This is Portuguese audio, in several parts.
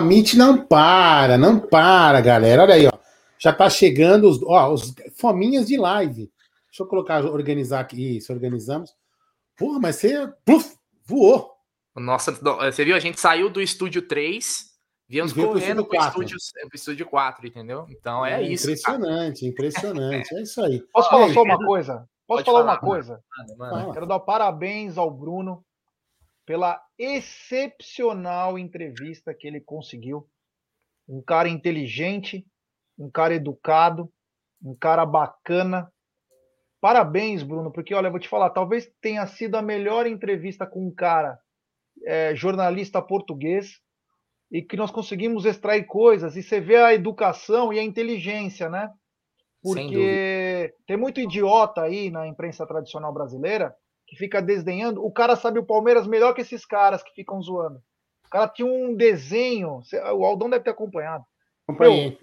Amit não para, não para, galera. Olha aí, ó. Já tá chegando os, ó, os fominhas de live. Deixa eu colocar, organizar aqui. Isso, organizamos. Porra, mas você puf, voou. Nossa, você viu? A gente saiu do estúdio 3, viemos correndo pro estúdio, pro estúdio 4, entendeu? Então é, é isso. Impressionante, cara. impressionante. É isso aí. Posso falar só uma coisa? Posso falar, falar, uma coisa? Mano, mano. Quero dar parabéns ao Bruno pela excepcional entrevista que ele conseguiu. Um cara inteligente, um cara educado, um cara bacana. Parabéns, Bruno, porque olha, eu vou te falar, talvez tenha sido a melhor entrevista com um cara é, jornalista português e que nós conseguimos extrair coisas e você vê a educação e a inteligência, né? Porque tem muito idiota aí na imprensa tradicional brasileira que fica desdenhando. O cara sabe o Palmeiras melhor que esses caras que ficam zoando. O cara tinha um desenho, o Aldão deve ter acompanhado. Acompanhei.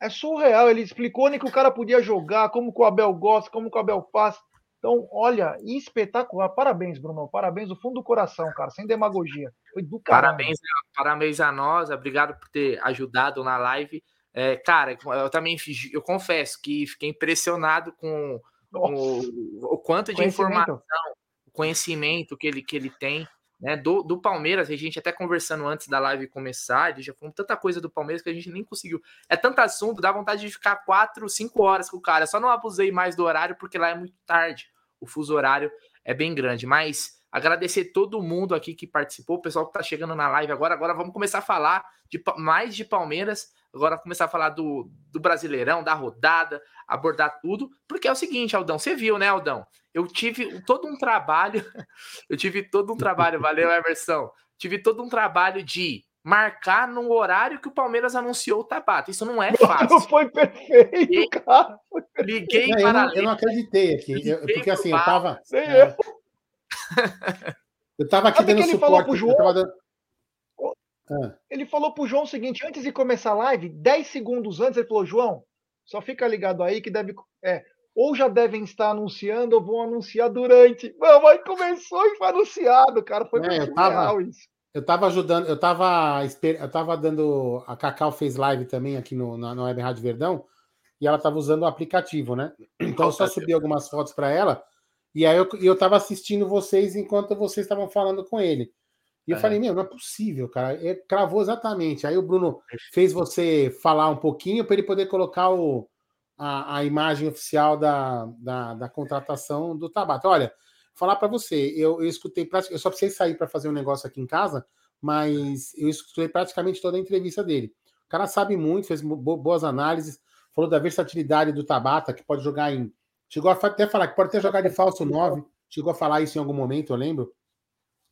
É surreal. Ele explicou nem que o cara podia jogar, como que o Abel gosta, como que o Abel faz. Então, olha, espetacular. Parabéns, Bruno. Parabéns do fundo do coração, cara, sem demagogia. Foi do caramba. Parabéns, parabéns a nós. Obrigado por ter ajudado na live. É, cara, eu também eu confesso que fiquei impressionado com o, o, quanto de informação, conhecimento que ele, que ele tem. Né, do, do Palmeiras, a gente até conversando antes da live começar, ele já falou tanta coisa do Palmeiras que a gente nem conseguiu. É tanto assunto, dá vontade de ficar quatro, cinco horas com o cara. Só não abusei mais do horário porque lá é muito tarde. O fuso horário é bem grande. Mas agradecer todo mundo aqui que participou, o pessoal que tá chegando na live agora. Agora vamos começar a falar de mais de Palmeiras agora começar a falar do, do Brasileirão, da rodada, abordar tudo, porque é o seguinte, Aldão, você viu, né, Aldão? Eu tive todo um trabalho, eu tive todo um trabalho, valeu, Emerson, tive todo um trabalho de marcar no horário que o Palmeiras anunciou o Tabata. Isso não é fácil. Foi perfeito, liguei, cara. Liguei não, para eu não, eu não acreditei aqui, eu, porque assim, eu tava... É, eu. eu tava aqui Sabe dando suporte. Eu tava dando, ah. Ele falou pro João o seguinte: antes de começar a live, 10 segundos antes, ele falou: João, só fica ligado aí que deve. É, ou já devem estar anunciando ou vão anunciar durante. Não, mas começou e foi anunciado, cara. Foi é, muito eu tava, isso. Eu tava ajudando, eu tava, eu tava dando. A Cacau fez live também aqui no, na, na Web Rádio Verdão e ela tava usando o aplicativo, né? Então eu só subi algumas fotos para ela e aí eu, eu tava assistindo vocês enquanto vocês estavam falando com ele. E eu é. falei, meu, não é possível, cara. Ele cravou exatamente. Aí o Bruno fez você falar um pouquinho para ele poder colocar o, a, a imagem oficial da, da, da, contratação do Tabata. Olha, falar para você, eu, eu escutei, eu só precisei sair para fazer um negócio aqui em casa, mas eu escutei praticamente toda a entrevista dele. O cara sabe muito, fez boas análises, falou da versatilidade do Tabata, que pode jogar em. Chegou a até falar que pode até jogar de falso 9. Chegou a falar isso em algum momento, eu lembro.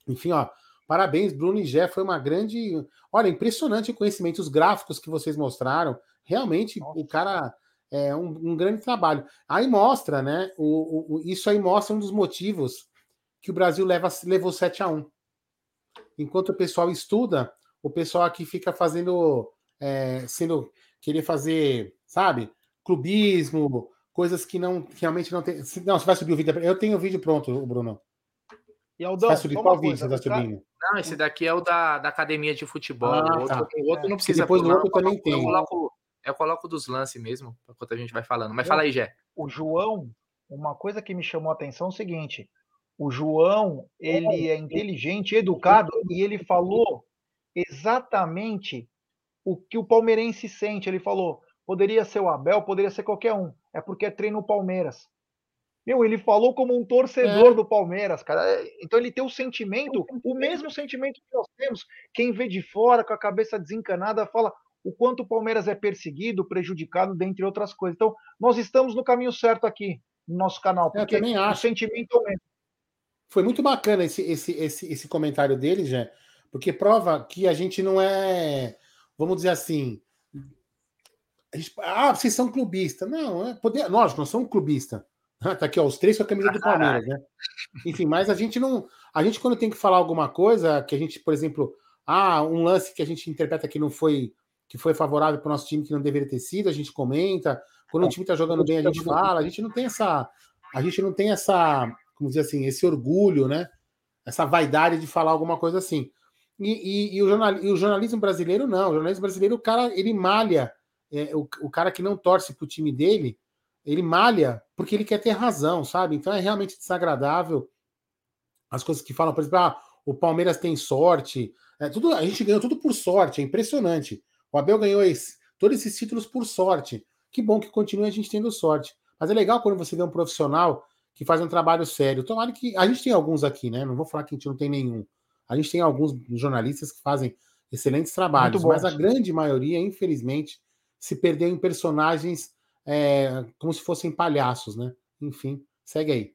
Enfim, ó, Parabéns, Bruno e Jé, foi uma grande. Olha, impressionante o conhecimento, os gráficos que vocês mostraram. Realmente, Nossa. o cara é um, um, grande trabalho. Aí mostra, né? O, o, isso aí mostra um dos motivos que o Brasil leva, levou 7 a 1 Enquanto o pessoal estuda, o pessoal aqui fica fazendo. É, sendo. querer fazer, sabe? Clubismo, coisas que não realmente não tem. Não, você vai subir o vídeo. Eu tenho o vídeo pronto, Bruno. E Aldão, vai subir qual vídeo você está subindo? Não, esse daqui é o da, da academia de futebol. Ah, o outro, tá. o outro não precisa. E depois o outro também tem. Eu coloco, eu coloco dos lances mesmo, enquanto a gente vai falando. Mas fala aí, Jé. O João, uma coisa que me chamou a atenção é o seguinte: o João, ele é inteligente, educado, e ele falou exatamente o que o palmeirense sente. Ele falou: poderia ser o Abel, poderia ser qualquer um. É porque é treino Palmeiras. Meu, ele falou como um torcedor é. do Palmeiras, cara. É, então ele tem o sentimento, o mesmo sentimento que nós temos. Quem vê de fora, com a cabeça desencanada, fala o quanto o Palmeiras é perseguido, prejudicado, dentre outras coisas. Então, nós estamos no caminho certo aqui, no nosso canal, porque o sentimento é o mesmo. Foi muito bacana esse, esse, esse, esse comentário dele, já, porque prova que a gente não é, vamos dizer assim, gente, ah, vocês são clubistas. Não, é poder, nós, nós somos clubistas. tá aqui, ó, os três com a camisa do Palmeiras, né? Enfim, mas a gente não. A gente, quando tem que falar alguma coisa, que a gente, por exemplo, ah, um lance que a gente interpreta que não foi que foi favorável para o nosso time que não deveria ter sido, a gente comenta. Quando o time está jogando bem, a gente fala. A gente não tem essa. A gente não tem essa. Como dizer assim, esse orgulho, né? Essa vaidade de falar alguma coisa assim. E, e, e, o jornal, e, o jornalismo brasileiro não. O jornalismo brasileiro, o cara, ele malha. É, o, o cara que não torce pro time dele, ele malha porque ele quer ter razão, sabe? Então é realmente desagradável as coisas que falam, por exemplo, ah, o Palmeiras tem sorte. É, tudo, a gente ganhou tudo por sorte, é impressionante. O Abel ganhou esse, todos esses títulos por sorte. Que bom que continue a gente tendo sorte. Mas é legal quando você vê um profissional que faz um trabalho sério. Tomara que. A gente tem alguns aqui, né? Não vou falar que a gente não tem nenhum. A gente tem alguns jornalistas que fazem excelentes trabalhos, mas a grande maioria, infelizmente, se perdeu em personagens é, como se fossem palhaços, né? Enfim, segue aí.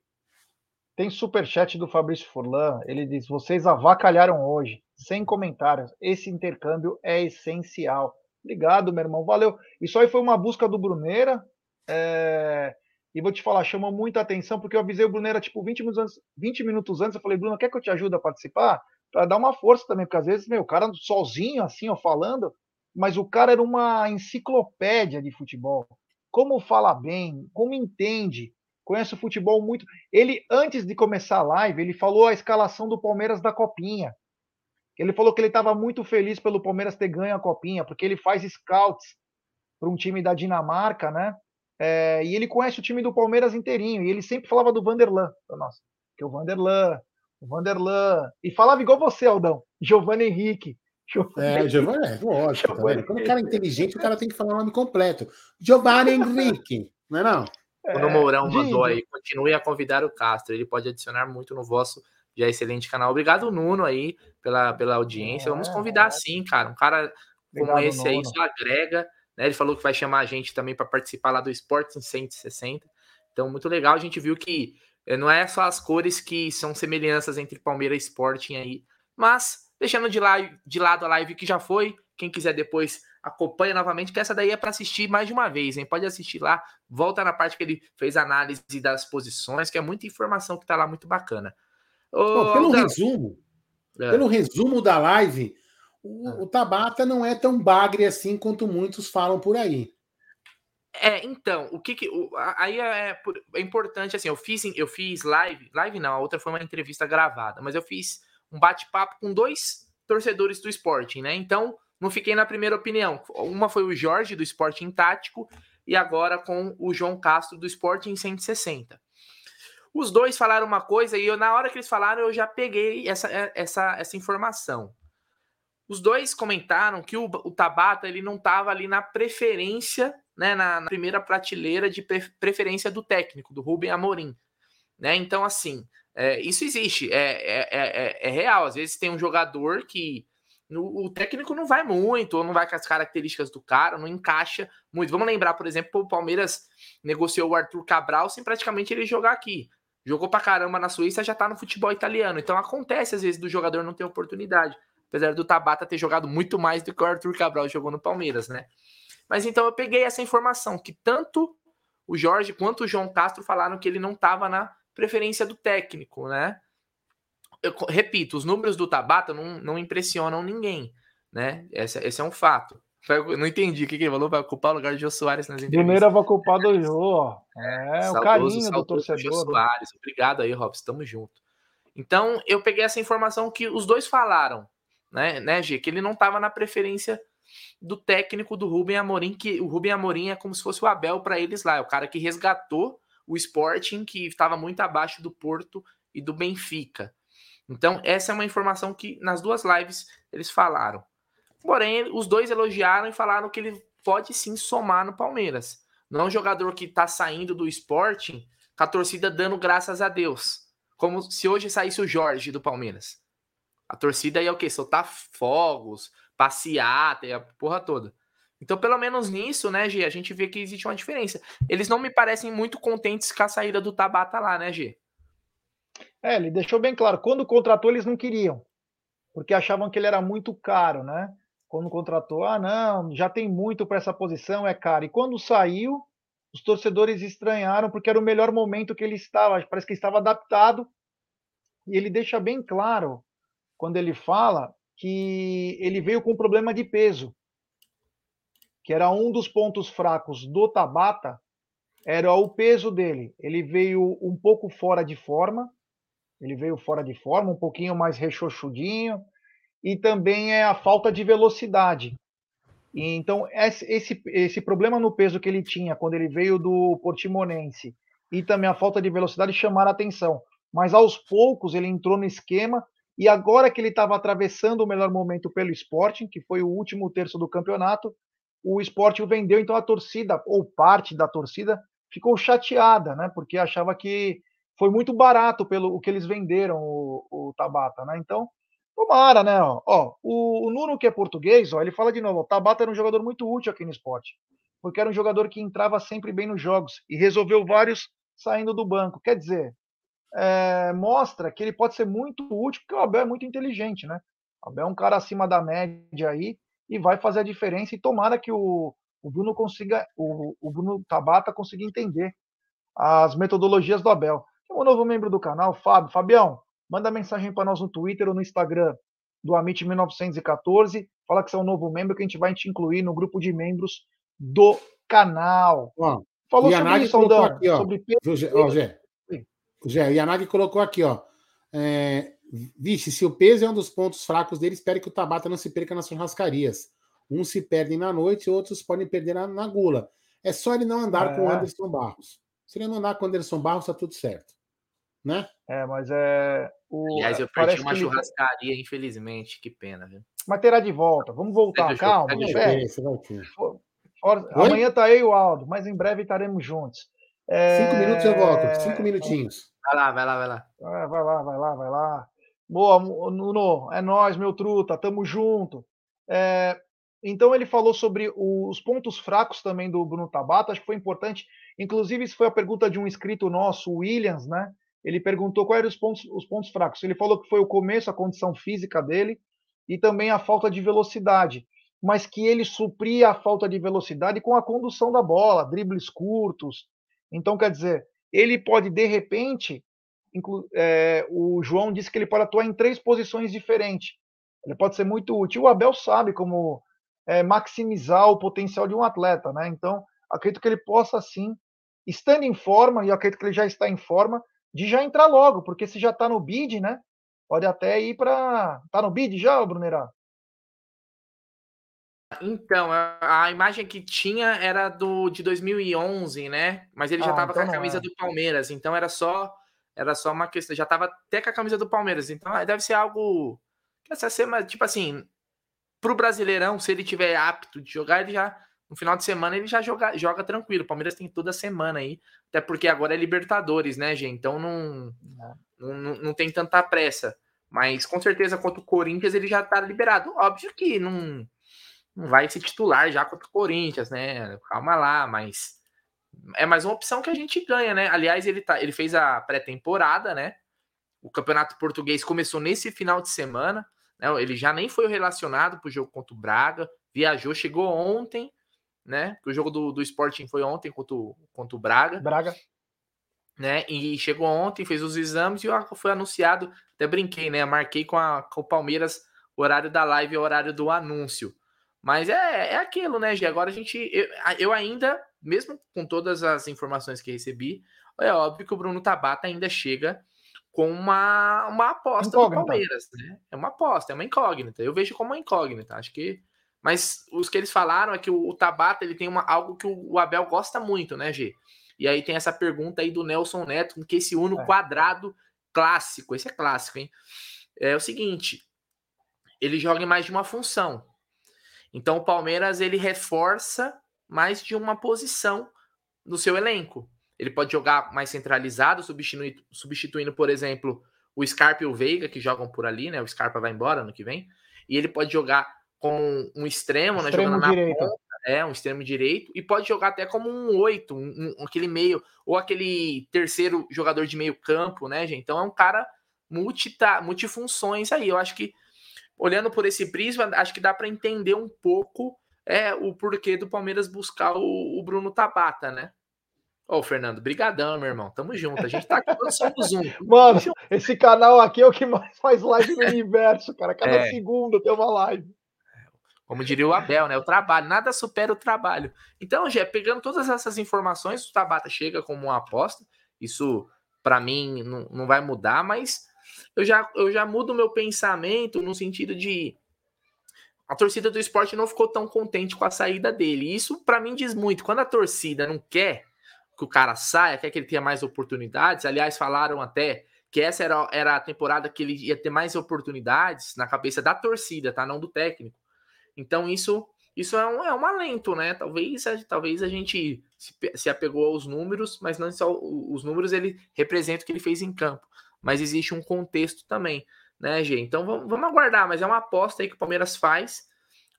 Tem superchat do Fabrício Furlan. Ele diz: Vocês avacalharam hoje, sem comentários. Esse intercâmbio é essencial. Obrigado, meu irmão. Valeu. Isso aí foi uma busca do Bruneira. É... E vou te falar, chamou muita atenção, porque eu avisei o Bruneira, tipo, 20 minutos antes. 20 minutos antes eu falei, Bruno, quer que eu te ajude a participar? Para dar uma força também, porque às vezes, meu, o cara sozinho, assim, ó, falando, mas o cara era uma enciclopédia de futebol. Como fala bem, como entende, conhece o futebol muito. Ele, antes de começar a live, ele falou a escalação do Palmeiras da Copinha. Ele falou que ele estava muito feliz pelo Palmeiras ter ganho a Copinha, porque ele faz scouts para um time da Dinamarca, né? É, e ele conhece o time do Palmeiras inteirinho. E ele sempre falava do Vanderlan. Nossa, que o Vanderlan, o Vanderlan. E falava igual você, Aldão. Giovanni Henrique. Giovanni... É, Giovanni, é, lógico. Giovanni... Tá Quando o cara é inteligente, o cara tem que falar o nome completo. Giovanni Henrique, não é não? O é, Mourão mandou aí, continue a convidar o Castro, ele pode adicionar muito no vosso já excelente canal. Obrigado, Nuno, aí, pela, pela audiência. É, Vamos convidar sim, cara. Um cara como Obrigado, esse aí só agrega. Né? Ele falou que vai chamar a gente também para participar lá do Esportes em 160. Então, muito legal. A gente viu que eh, não é só as cores que são semelhanças entre Palmeiras e Sporting aí, mas deixando de, lá, de lado a live que já foi. Quem quiser depois acompanha novamente, que essa daí é para assistir mais de uma vez, hein? Pode assistir lá, volta na parte que ele fez análise das posições, que é muita informação que tá lá muito bacana. Ô, Bom, pelo resumo, é. pelo resumo da live, o, ah. o, Tabata não é tão bagre assim quanto muitos falam por aí. É, então, o que que. O, aí é, é, importante, assim, eu fiz, eu fiz live, live não, a outra foi uma entrevista gravada, mas eu fiz um bate-papo com dois torcedores do Sporting, né? Então, não fiquei na primeira opinião. Uma foi o Jorge, do Sporting Tático, e agora com o João Castro, do Sporting 160. Os dois falaram uma coisa e eu, na hora que eles falaram, eu já peguei essa, essa, essa informação. Os dois comentaram que o, o Tabata ele não estava ali na preferência, né, na, na primeira prateleira de preferência do técnico, do Rubem Amorim. Né? Então, assim, é, isso existe, é, é, é, é real. Às vezes tem um jogador que o técnico não vai muito, ou não vai com as características do cara, não encaixa muito. Vamos lembrar, por exemplo, o Palmeiras negociou o Arthur Cabral sem praticamente ele jogar aqui. Jogou pra caramba na Suíça, já tá no futebol italiano. Então acontece às vezes do jogador não ter oportunidade. Apesar do Tabata ter jogado muito mais do que o Arthur Cabral jogou no Palmeiras, né? Mas então eu peguei essa informação que tanto o Jorge quanto o João Castro falaram que ele não estava na preferência do técnico, né? eu repito, os números do Tabata não, não impressionam ninguém, né? Esse, esse é um fato. Eu não entendi o que, que ele falou, vai ocupar o lugar de Jô Soares nas entrevistas. Primeiro vai ocupar do Jô, ó. É, saudoso, o carinho do torcedor. Jô Soares. Obrigado aí, Robson, tamo junto. Então, eu peguei essa informação que os dois falaram, né, né, G? Que ele não estava na preferência do técnico do Rubem Amorim, que o Rubem Amorim é como se fosse o Abel para eles lá, é o cara que resgatou o Sporting, que estava muito abaixo do Porto e do Benfica. Então, essa é uma informação que nas duas lives eles falaram. Porém, os dois elogiaram e falaram que ele pode sim somar no Palmeiras. Não é um jogador que está saindo do Sporting com a torcida dando graças a Deus. Como se hoje saísse o Jorge do Palmeiras. A torcida aí é o quê? Soltar fogos, passear, a porra toda. Então, pelo menos nisso, né, G, a gente vê que existe uma diferença. Eles não me parecem muito contentes com a saída do Tabata lá, né, G? É, ele deixou bem claro. Quando contratou, eles não queriam, porque achavam que ele era muito caro, né? Quando contratou, ah, não, já tem muito para essa posição, é caro. E quando saiu, os torcedores estranharam, porque era o melhor momento que ele estava. Parece que estava adaptado. E ele deixa bem claro, quando ele fala, que ele veio com problema de peso, que era um dos pontos fracos do Tabata, era o peso dele. Ele veio um pouco fora de forma, ele veio fora de forma, um pouquinho mais rechochudinho. e também é a falta de velocidade. Então, esse, esse problema no peso que ele tinha quando ele veio do Portimonense e também a falta de velocidade chamaram a atenção. Mas aos poucos ele entrou no esquema e agora que ele estava atravessando o melhor momento pelo Sporting, que foi o último terço do campeonato, o Sporting vendeu, então a torcida, ou parte da torcida, ficou chateada, né? Porque achava que foi muito barato pelo o que eles venderam o, o Tabata, né? Então, tomara, né? Ó, ó o, o, Nuno, que é português, ó, ele fala de novo: o Tabata era um jogador muito útil aqui no esporte, porque era um jogador que entrava sempre bem nos jogos e resolveu vários saindo do banco. Quer dizer, é, mostra que ele pode ser muito útil, porque o Abel é muito inteligente, né? O Abel é um cara acima da média aí e vai fazer a diferença. E tomara que o, o Bruno consiga, o, o Bruno Tabata consiga entender as metodologias do Abel. Tem um novo membro do canal, Fábio. Fabião, manda mensagem para nós no Twitter ou no Instagram do Amit1914. Fala que você é um novo membro que a gente vai te incluir no grupo de membros do canal. Ó, Falou sobre isso, Aldão. Aqui, ó, sobre ó, Gé, Gé, o Yanagi colocou aqui, ó. É, vixe, se o peso é um dos pontos fracos dele, espere que o Tabata não se perca nas churrascarias. Uns se perdem na noite, outros podem perder na, na gula. É só ele não andar é. com o Anderson Barros. Se ele não andar com o Anderson Barros, tá tudo certo. Né? É, mas é. O, Aliás, eu perdi uma churrascaria, ele... infelizmente. Que pena, viu? Mas terá de volta. Vamos voltar, calma. Ter. Amanhã tá aí o Aldo, mas em breve estaremos juntos. É... Cinco minutos eu volto. Cinco minutinhos. Vai lá, vai lá, vai lá. É, vai lá, vai lá, vai lá. Boa, Nuno, é nós, meu truta, tamo junto. É, então ele falou sobre os pontos fracos também do Bruno Tabata, acho que foi importante. Inclusive, isso foi a pergunta de um inscrito nosso, o Williams, né? Ele perguntou quais eram os pontos, os pontos fracos. Ele falou que foi o começo, a condição física dele e também a falta de velocidade, mas que ele supria a falta de velocidade com a condução da bola, dribles curtos. Então, quer dizer, ele pode, de repente, é, o João disse que ele pode atuar em três posições diferentes. Ele pode ser muito útil. O Abel sabe como é, maximizar o potencial de um atleta, né? Então, acredito que ele possa, sim, estando em forma, e acredito que ele já está em forma, de já entrar logo, porque se já está no bid, né? Pode até ir para. Está no bid já, Brunerá? Então, a, imagem que tinha era do de 2011, né? Mas ele já estava ah, então com a camisa é. do Palmeiras, então era só era só uma questão, já estava até com a camisa do Palmeiras, então ah, deve ser algo essa semana, tipo assim, pro Brasileirão, se ele tiver apto de jogar, ele já no final de semana ele já joga, joga tranquilo. O Palmeiras tem toda semana aí, até porque agora é Libertadores, né, gente? Então não, não, não, não tem tanta pressa. Mas com certeza contra o Corinthians ele já tá liberado. Óbvio que não não vai se titular já contra o Corinthians, né? Calma lá, mas é mais uma opção que a gente ganha, né? Aliás, ele, tá, ele fez a pré-temporada, né? O Campeonato Português começou nesse final de semana, né? Ele já nem foi relacionado para o jogo contra o Braga, viajou, chegou ontem, né? O jogo do, do Sporting foi ontem contra o, contra o Braga. Braga. Né? E chegou ontem, fez os exames e foi anunciado. Até brinquei, né? Marquei com, a, com o Palmeiras o horário da live e o horário do anúncio. Mas é, é aquilo, né, Gê? Agora a gente. Eu, eu, ainda, mesmo com todas as informações que recebi, é óbvio que o Bruno Tabata ainda chega com uma, uma aposta incógnita. do Palmeiras, né? É uma aposta, é uma incógnita. Eu vejo como uma incógnita. Acho que. Mas os que eles falaram é que o, o Tabata ele tem uma, algo que o, o, Abel gosta muito, né, Gê? E aí tem essa pergunta aí do Nelson Neto, que esse uno é. quadrado clássico. Esse é clássico, hein? É o seguinte: ele joga em mais de uma função. Então o Palmeiras ele reforça mais de uma posição no seu elenco. Ele pode jogar mais centralizado, substituindo, substituindo por exemplo, o Scarpa e o Veiga, que jogam por ali, né? O Scarpa vai embora no que vem. E ele pode jogar com um extremo, né? Jogando na direito. ponta, é, um extremo direito, e pode jogar até como um oito, um, um, aquele meio, ou aquele terceiro jogador de meio campo, né, gente? Então é um cara multita, multifunções aí. Eu acho que olhando por esse prisma, acho que dá para entender um pouco é, o porquê do Palmeiras buscar o, o Bruno Tabata, né? Ô, Fernando, brigadão, meu irmão. Tamo junto. A gente tá aqui, somos um. Mano, esse canal aqui é o que mais faz live no universo, cara. Cada é. segundo tem uma live. Como diria o Abel, né? O trabalho, nada supera o trabalho. Então, Gé, pegando todas essas informações, o Tabata chega como uma aposta. Isso, para mim, não, não vai mudar, mas eu já, eu já mudo o meu pensamento no sentido de a torcida do esporte não ficou tão contente com a saída dele. Isso para mim diz muito. Quando a torcida não quer que o cara saia, quer que ele tenha mais oportunidades. Aliás, falaram até que essa era, era a temporada que ele ia ter mais oportunidades na cabeça da torcida, tá? Não do técnico. Então isso isso é um, é um alento, né? Talvez, talvez a gente se, se apegou aos números, mas não só os números ele representa o que ele fez em campo. Mas existe um contexto também né, Gê? Então vamos, vamos aguardar, mas é uma aposta aí que o Palmeiras faz.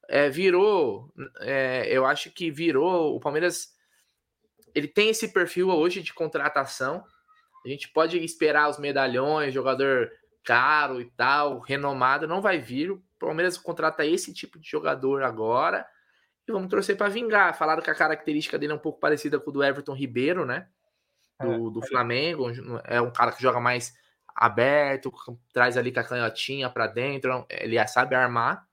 É, virou, é, eu acho que virou. O Palmeiras ele tem esse perfil hoje de contratação. A gente pode esperar os medalhões, jogador caro e tal, renomado, não vai vir. O Palmeiras contrata esse tipo de jogador agora e vamos torcer para vingar. Falaram que a característica dele é um pouco parecida com o do Everton Ribeiro, né? Do, é, do Flamengo. É um cara que joga mais aberto, traz ali com a canhotinha para dentro, ele sabe armar.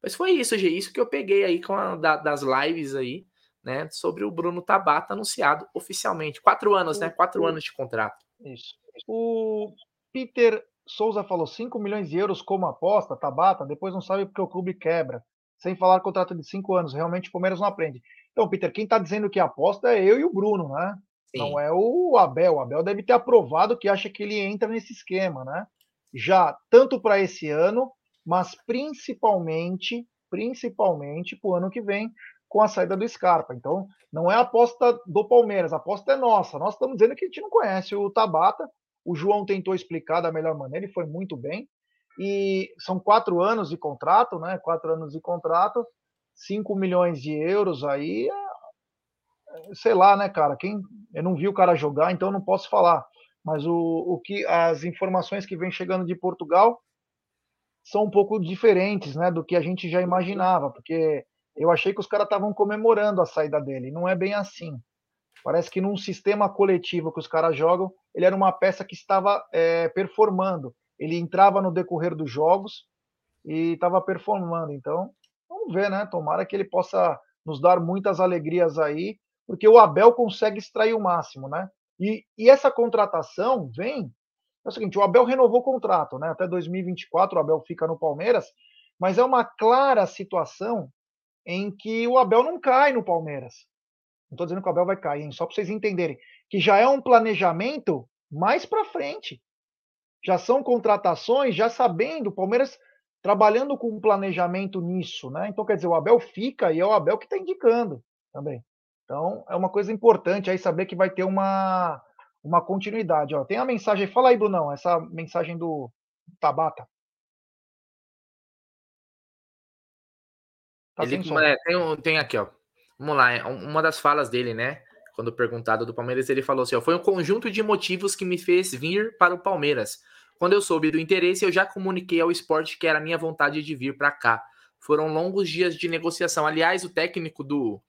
Mas foi isso, G, isso que eu peguei aí com a, da, das lives aí, né, sobre o Bruno Tabata anunciado oficialmente. Quatro anos, né? Quatro anos de contrato. Isso. O Peter Souza falou 5 milhões de euros como aposta, Tabata, depois não sabe porque o clube quebra. Sem falar contrato de cinco anos, realmente o Palmeiras não aprende. Então, Peter, quem está dizendo que aposta é eu e o Bruno, né? Sim. Não é o Abel. O Abel deve ter aprovado que acha que ele entra nesse esquema, né? Já tanto para esse ano, mas principalmente, principalmente para o ano que vem, com a saída do Scarpa. Então, não é a aposta do Palmeiras, a aposta é nossa. Nós estamos dizendo que a gente não conhece o Tabata. O João tentou explicar da melhor maneira e foi muito bem. E são quatro anos de contrato, né? Quatro anos de contrato, 5 milhões de euros aí é sei lá, né, cara? Quem eu não vi o cara jogar, então não posso falar. Mas o, o que as informações que vem chegando de Portugal são um pouco diferentes, né, do que a gente já imaginava, porque eu achei que os caras estavam comemorando a saída dele. Não é bem assim. Parece que num sistema coletivo que os caras jogam, ele era uma peça que estava é, performando. Ele entrava no decorrer dos jogos e estava performando. Então, vamos ver, né? Tomara que ele possa nos dar muitas alegrias aí porque o Abel consegue extrair o máximo, né? E, e essa contratação vem. É o seguinte: o Abel renovou o contrato, né? Até 2024 o Abel fica no Palmeiras, mas é uma clara situação em que o Abel não cai no Palmeiras. Não estou dizendo que o Abel vai cair, hein? só para vocês entenderem. Que já é um planejamento mais para frente. Já são contratações, já sabendo, o Palmeiras trabalhando com um planejamento nisso, né? Então, quer dizer, o Abel fica e é o Abel que está indicando também. Então, é uma coisa importante aí saber que vai ter uma, uma continuidade. Ó. Tem a mensagem, fala aí, Brunão, essa mensagem do Tabata. Tá Ele, é, tem, tem aqui, ó. Vamos lá, é uma das falas dele, né? Quando perguntado do Palmeiras, ele falou assim: ó, foi um conjunto de motivos que me fez vir para o Palmeiras. Quando eu soube do interesse, eu já comuniquei ao esporte que era minha vontade de vir para cá. Foram longos dias de negociação. Aliás, o técnico do,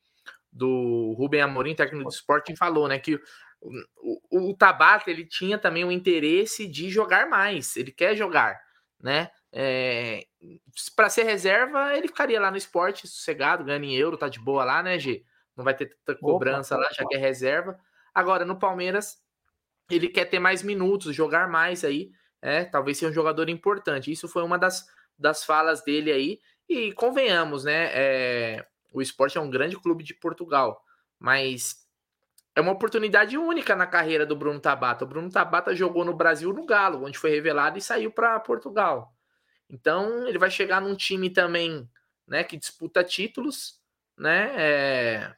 do Rubem Amorim, técnico do Sporting, falou, né, que o, o, Tabata ele tinha também o interesse de jogar mais, ele quer jogar, né? É, para ser reserva, ele ficaria lá no esporte sossegado, ganhando em euro, tá de boa lá, né, G? Não vai ter tanta cobrança opa, lá, já que é reserva. Agora, no Palmeiras, ele quer ter mais minutos, jogar mais aí, é, talvez seja um jogador importante. Isso foi uma das, das falas dele aí. E convenhamos, né? É, o esporte é um grande clube de Portugal, mas é uma oportunidade única na carreira do Bruno Tabata. O Bruno Tabata jogou no Brasil no Galo, onde foi revelado e saiu para Portugal. Então ele vai chegar num time também, né, que disputa títulos, né? É...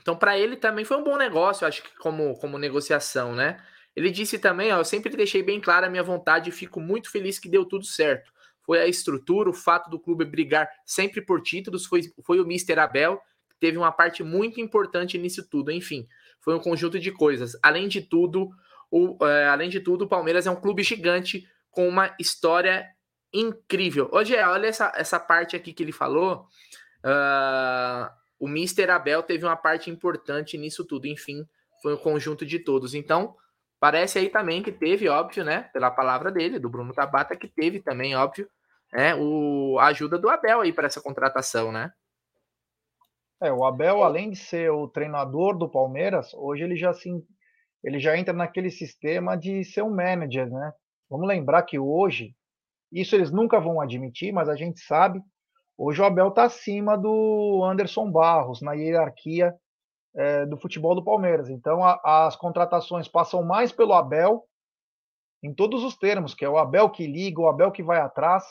Então para ele também foi um bom negócio, acho que como como negociação, né? Ele disse também, ó, eu sempre deixei bem clara a minha vontade e fico muito feliz que deu tudo certo foi a estrutura, o fato do clube brigar sempre por títulos, foi, foi o Mister Abel, que teve uma parte muito importante nisso tudo. Enfim, foi um conjunto de coisas. Além de tudo, o, é, além de tudo, o Palmeiras é um clube gigante com uma história incrível. Hoje, olha essa, essa parte aqui que ele falou. Uh, o Mister Abel teve uma parte importante nisso tudo. Enfim, foi um conjunto de todos. Então, Parece aí também que teve, óbvio, né? Pela palavra dele, do Bruno Tabata, que teve também, óbvio, né, o, a ajuda do Abel aí para essa contratação, né? É, o Abel, além de ser o treinador do Palmeiras, hoje ele já assim, ele já entra naquele sistema de ser um manager, né? Vamos lembrar que hoje, isso eles nunca vão admitir, mas a gente sabe, hoje o Abel está acima do Anderson Barros na hierarquia é, do futebol do Palmeiras. Então a, as contratações passam mais pelo Abel em todos os termos, que é o Abel que liga, o Abel que vai atrás,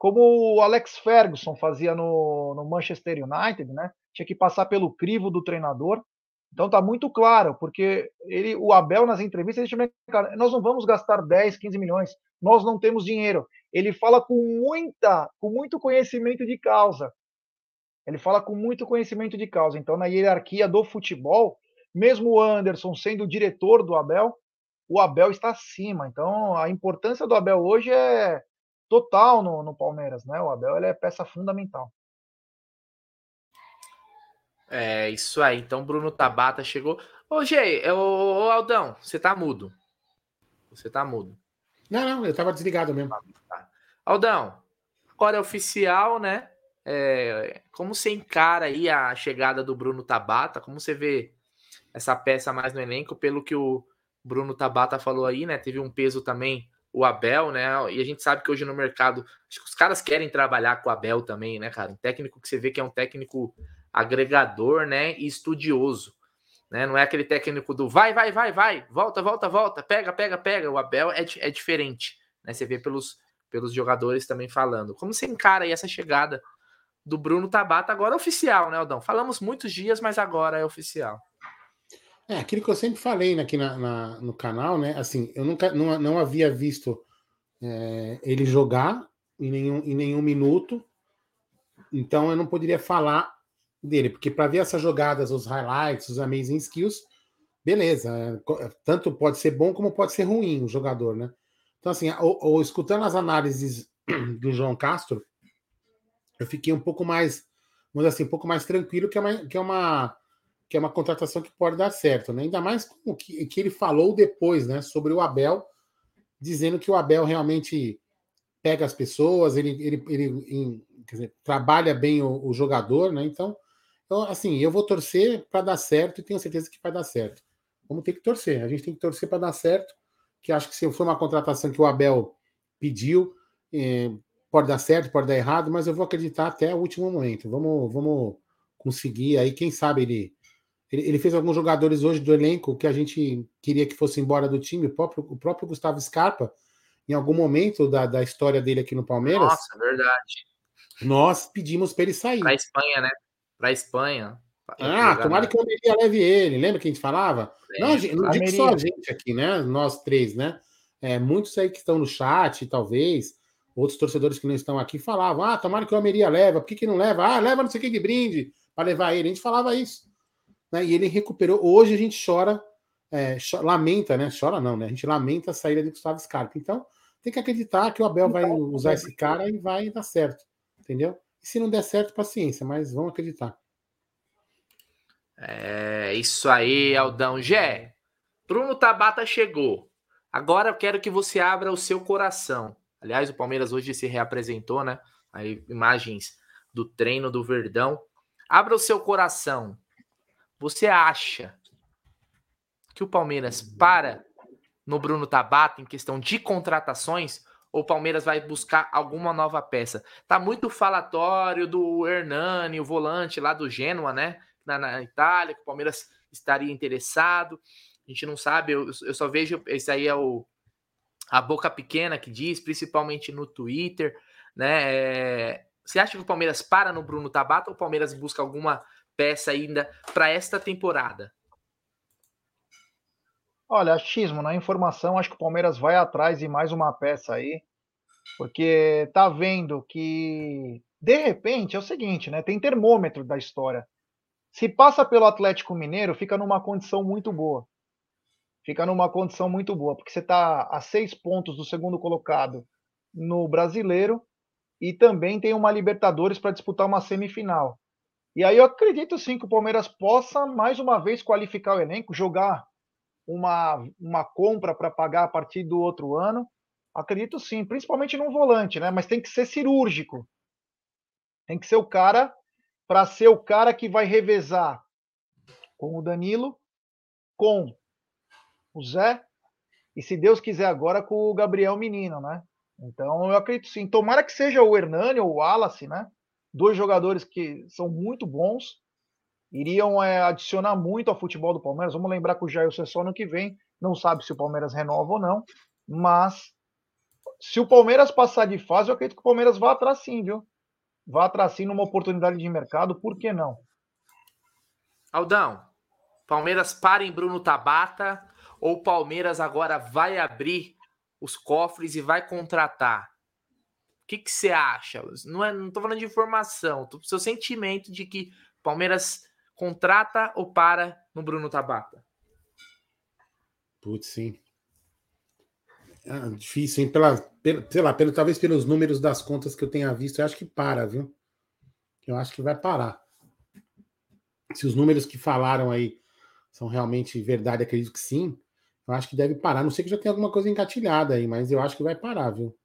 como o Alex Ferguson fazia no, no Manchester United, né? Tinha que passar pelo crivo do treinador. Então tá muito claro, porque ele, o Abel nas entrevistas, ele chama, nós não vamos gastar 10, 15 milhões, nós não temos dinheiro. Ele fala com muita, com muito conhecimento de causa. Ele fala com muito conhecimento de causa. Então, na hierarquia do futebol, mesmo o Anderson sendo o diretor do Abel, o Abel está acima. Então, a importância do Abel hoje é total no, no Palmeiras, né? O Abel ele é peça fundamental. É isso aí. Então, Bruno Tabata chegou. Ô, Gê, ô, ô Aldão, você tá mudo. Você tá mudo. Não, não, eu tava desligado mesmo. Tá. Aldão, agora é oficial, né? É, como você encara aí a chegada do Bruno Tabata? Como você vê essa peça mais no elenco? Pelo que o Bruno Tabata falou aí, né? Teve um peso também o Abel, né? E a gente sabe que hoje no mercado, acho que os caras querem trabalhar com o Abel também, né, cara? Um técnico que você vê que é um técnico agregador, né? E estudioso. Né? Não é aquele técnico do vai, vai, vai, vai, volta, volta, volta, pega, pega, pega. O Abel é, é diferente, né? Você vê pelos, pelos jogadores também falando. Como você encara aí essa chegada do Bruno Tabata agora oficial, né, Aldão? Falamos muitos dias, mas agora é oficial. É, aquilo que eu sempre falei aqui na, na, no canal, né? Assim, eu nunca não, não havia visto é, ele jogar em nenhum, em nenhum minuto, então eu não poderia falar dele, porque para ver essas jogadas, os highlights, os amazing skills, beleza, é, tanto pode ser bom como pode ser ruim o jogador, né? Então, assim, ou, ou escutando as análises do João Castro, eu fiquei um pouco mais, vamos dizer assim, um pouco mais tranquilo, que é uma, que é uma que é uma contratação que pode dar certo, né? Ainda mais com o que, que ele falou depois, né? Sobre o Abel, dizendo que o Abel realmente pega as pessoas, ele, ele, ele em, dizer, trabalha bem o, o, jogador, né? Então, então, assim, eu vou torcer para dar certo e tenho certeza que vai dar certo. Vamos ter que torcer, a gente tem que torcer para dar certo, que acho que se for uma contratação que o Abel pediu, eh, pode dar certo, pode dar errado, mas eu vou acreditar até o último momento. Vamos, vamos conseguir aí, quem sabe ele ele, ele, fez alguns jogadores hoje do elenco que a gente queria que fosse embora do time. O próprio, o próprio Gustavo Scarpa, em algum momento da, da história dele aqui no Palmeiras. Nossa, verdade. Nós pedimos para ele sair. Para Espanha, né? Para Espanha. Ah, tomara que o Almeria leve ele. Lembra que a gente falava? É, não, gente, não digo só a gente aqui, né? Nós três, né? É, muitos aí que estão no chat, talvez, outros torcedores que não estão aqui falavam: ah, tomara que o Almeria leva, por que, que não leva? Ah, leva não sei o que de brinde para levar ele. A gente falava isso né? E ele recuperou. Hoje a gente chora, é, chora, lamenta, né? Chora não, né? A gente lamenta a saída de Gustavo Scarpa. Então, tem que acreditar que o Abel vai usar esse cara e vai dar certo, entendeu? E se não der certo, paciência, mas vamos acreditar. É isso aí, Aldão. Gé, Bruno Tabata chegou. Agora eu quero que você abra o seu coração. Aliás, o Palmeiras hoje se reapresentou, né? Aí, imagens do treino do Verdão. Abra o seu coração. Você acha que o Palmeiras para no Bruno Tabata em questão de contratações ou o Palmeiras vai buscar alguma nova peça? Tá muito falatório do Hernani, o volante lá do Genoa, né? Na, na Itália, que o Palmeiras estaria interessado. A gente não sabe, eu, eu só vejo. Esse aí é o a boca pequena que diz, principalmente no Twitter, né? É, você acha que o Palmeiras para no Bruno Tabata ou o Palmeiras busca alguma peça ainda para esta temporada? Olha, achismo, na informação, acho que o Palmeiras vai atrás de mais uma peça aí, porque tá vendo que, de repente, é o seguinte, né? Tem termômetro da história. Se passa pelo Atlético Mineiro, fica numa condição muito boa. Fica numa condição muito boa, porque você está a seis pontos do segundo colocado no brasileiro e também tem uma Libertadores para disputar uma semifinal. E aí eu acredito sim que o Palmeiras possa mais uma vez qualificar o elenco, jogar uma, uma compra para pagar a partir do outro ano. Acredito sim, principalmente num volante, né? Mas tem que ser cirúrgico. Tem que ser o cara para ser o cara que vai revezar com o Danilo, com o Zé E se Deus quiser agora com o Gabriel Menino, né? Então eu acredito sim. Tomara que seja o Hernani ou o Wallace, né? Dois jogadores que são muito bons, iriam é, adicionar muito ao futebol do Palmeiras. Vamos lembrar que o Jair só no que vem, não sabe se o Palmeiras renova ou não, mas se o Palmeiras passar de fase, eu acredito que o Palmeiras vá atrás sim, viu? Vá atrás sim numa oportunidade de mercado, por que não? Aldão, Palmeiras para em Bruno Tabata ou Palmeiras agora vai abrir os cofres e vai contratar? Que, que você acha? Não, é, não tô falando de informação, tô seu sentimento de que Palmeiras contrata ou para no Bruno Tabata? Putz, sim. É difícil, hein? Pela, pela, sei lá, pelo, talvez pelos números das contas que eu tenha visto, eu acho que para, viu? Eu acho que vai parar. Se os números que falaram aí são realmente verdade, acredito que sim. Eu acho que deve parar. Não sei que já tem alguma coisa engatilhada aí, mas eu acho que vai parar, viu?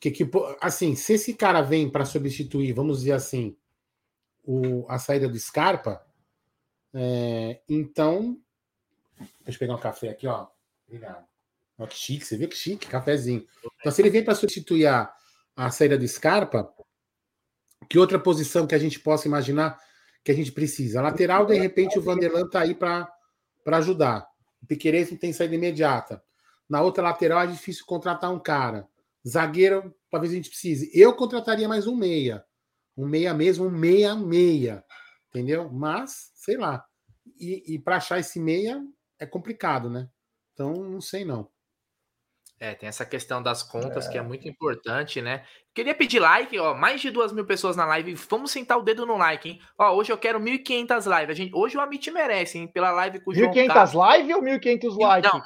Que, que, assim, se esse cara vem para substituir, vamos dizer assim, o, a saída do Scarpa, é, então. Deixa eu pegar um café aqui, ó. Obrigado. Ó, que chique, você viu que chique, cafezinho. Então, se ele vem para substituir a, a saída do Scarpa, que outra posição que a gente possa imaginar que a gente precisa? A lateral, de repente, o Vanderlan tá aí para ajudar. O Piqueires não tem saída imediata. Na outra lateral é difícil contratar um cara. Zagueiro, talvez a gente precise. Eu contrataria mais um meia. Um meia mesmo, um meia meia. Entendeu? Mas, sei lá. E, e para achar esse meia é complicado, né? Então, não sei não. É, tem essa questão das contas é. que é muito importante, né? Queria pedir like, ó, mais de duas mil pessoas na live. Vamos sentar o dedo no like, hein? Ó, hoje eu quero 1.500 lives. A gente, hoje o Amit merece, hein? Pela live com o 1.500 João live ou 1.500 likes? Não, 1.500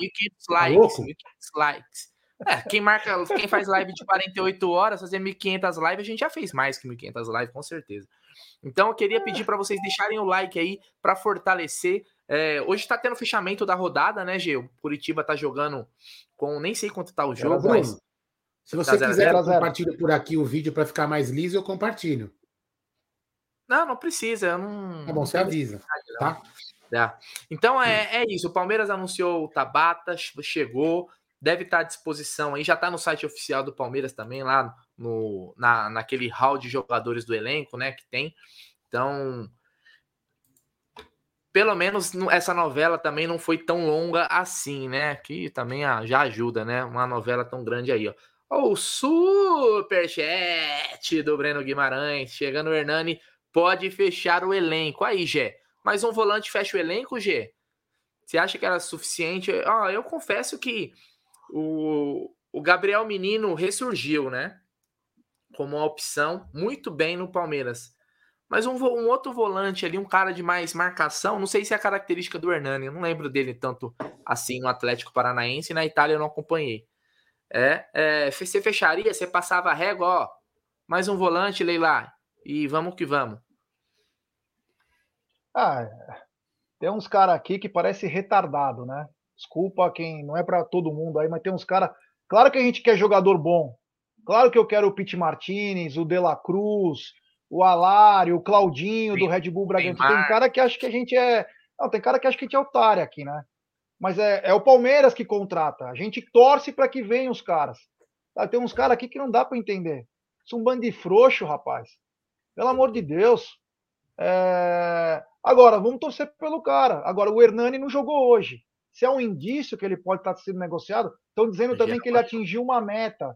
likes. Tá 1.500 likes. É, quem marca, quem faz live de 48 horas, fazer 1.500 lives, a gente já fez mais que 1.500 lives, com certeza. Então eu queria pedir para vocês deixarem o like aí para fortalecer. É, hoje está tendo fechamento da rodada, né, Gê? O Curitiba tá jogando com nem sei quanto tá o jogo, mas se você tá quiser, eu compartilho por aqui o vídeo para ficar mais liso, eu compartilho. Não, não precisa, não. Tá bom, você avisa, tá? É. Então é, é isso. O Palmeiras anunciou o Tabata, chegou, deve estar à disposição aí. Já está no site oficial do Palmeiras também, lá no, na, naquele hall de jogadores do elenco, né? Que tem. Então, pelo menos essa novela também não foi tão longa assim, né? Que também ah, já ajuda, né? Uma novela tão grande aí, ó. O superchat do Breno Guimarães. Chegando o Hernani, pode fechar o elenco. Aí, Gé. Mais um volante fecha o elenco, Gé? Você acha que era suficiente? Ó, eu confesso que o, o Gabriel Menino ressurgiu, né? Como uma opção muito bem no Palmeiras. Mas um, um, outro volante ali, um cara de mais marcação, não sei se é a característica do Hernani, eu não lembro dele tanto assim no Atlético Paranaense, na Itália eu não acompanhei. É, é, você fecharia, você passava a régua, ó, mais um volante, Leila, e vamos que vamos. Ah, tem uns caras aqui que parece retardado, né? Desculpa quem não é para todo mundo aí, mas tem uns caras. Claro que a gente quer jogador bom. Claro que eu quero o Pete Martinez, o De La Cruz, o Alário, o Claudinho do Red Bull Bragantino. Tem cara que acha que a gente é. Não, tem cara que acha que a gente é otário aqui, né? Mas é, é o Palmeiras que contrata. A gente torce para que venham os caras. Tá? Tem uns caras aqui que não dá para entender. São um bando de frouxo, rapaz. Pelo amor de Deus. É... Agora, vamos torcer pelo cara. Agora, o Hernani não jogou hoje. Se é um indício que ele pode estar sendo negociado, estão dizendo também que ele atingiu uma meta.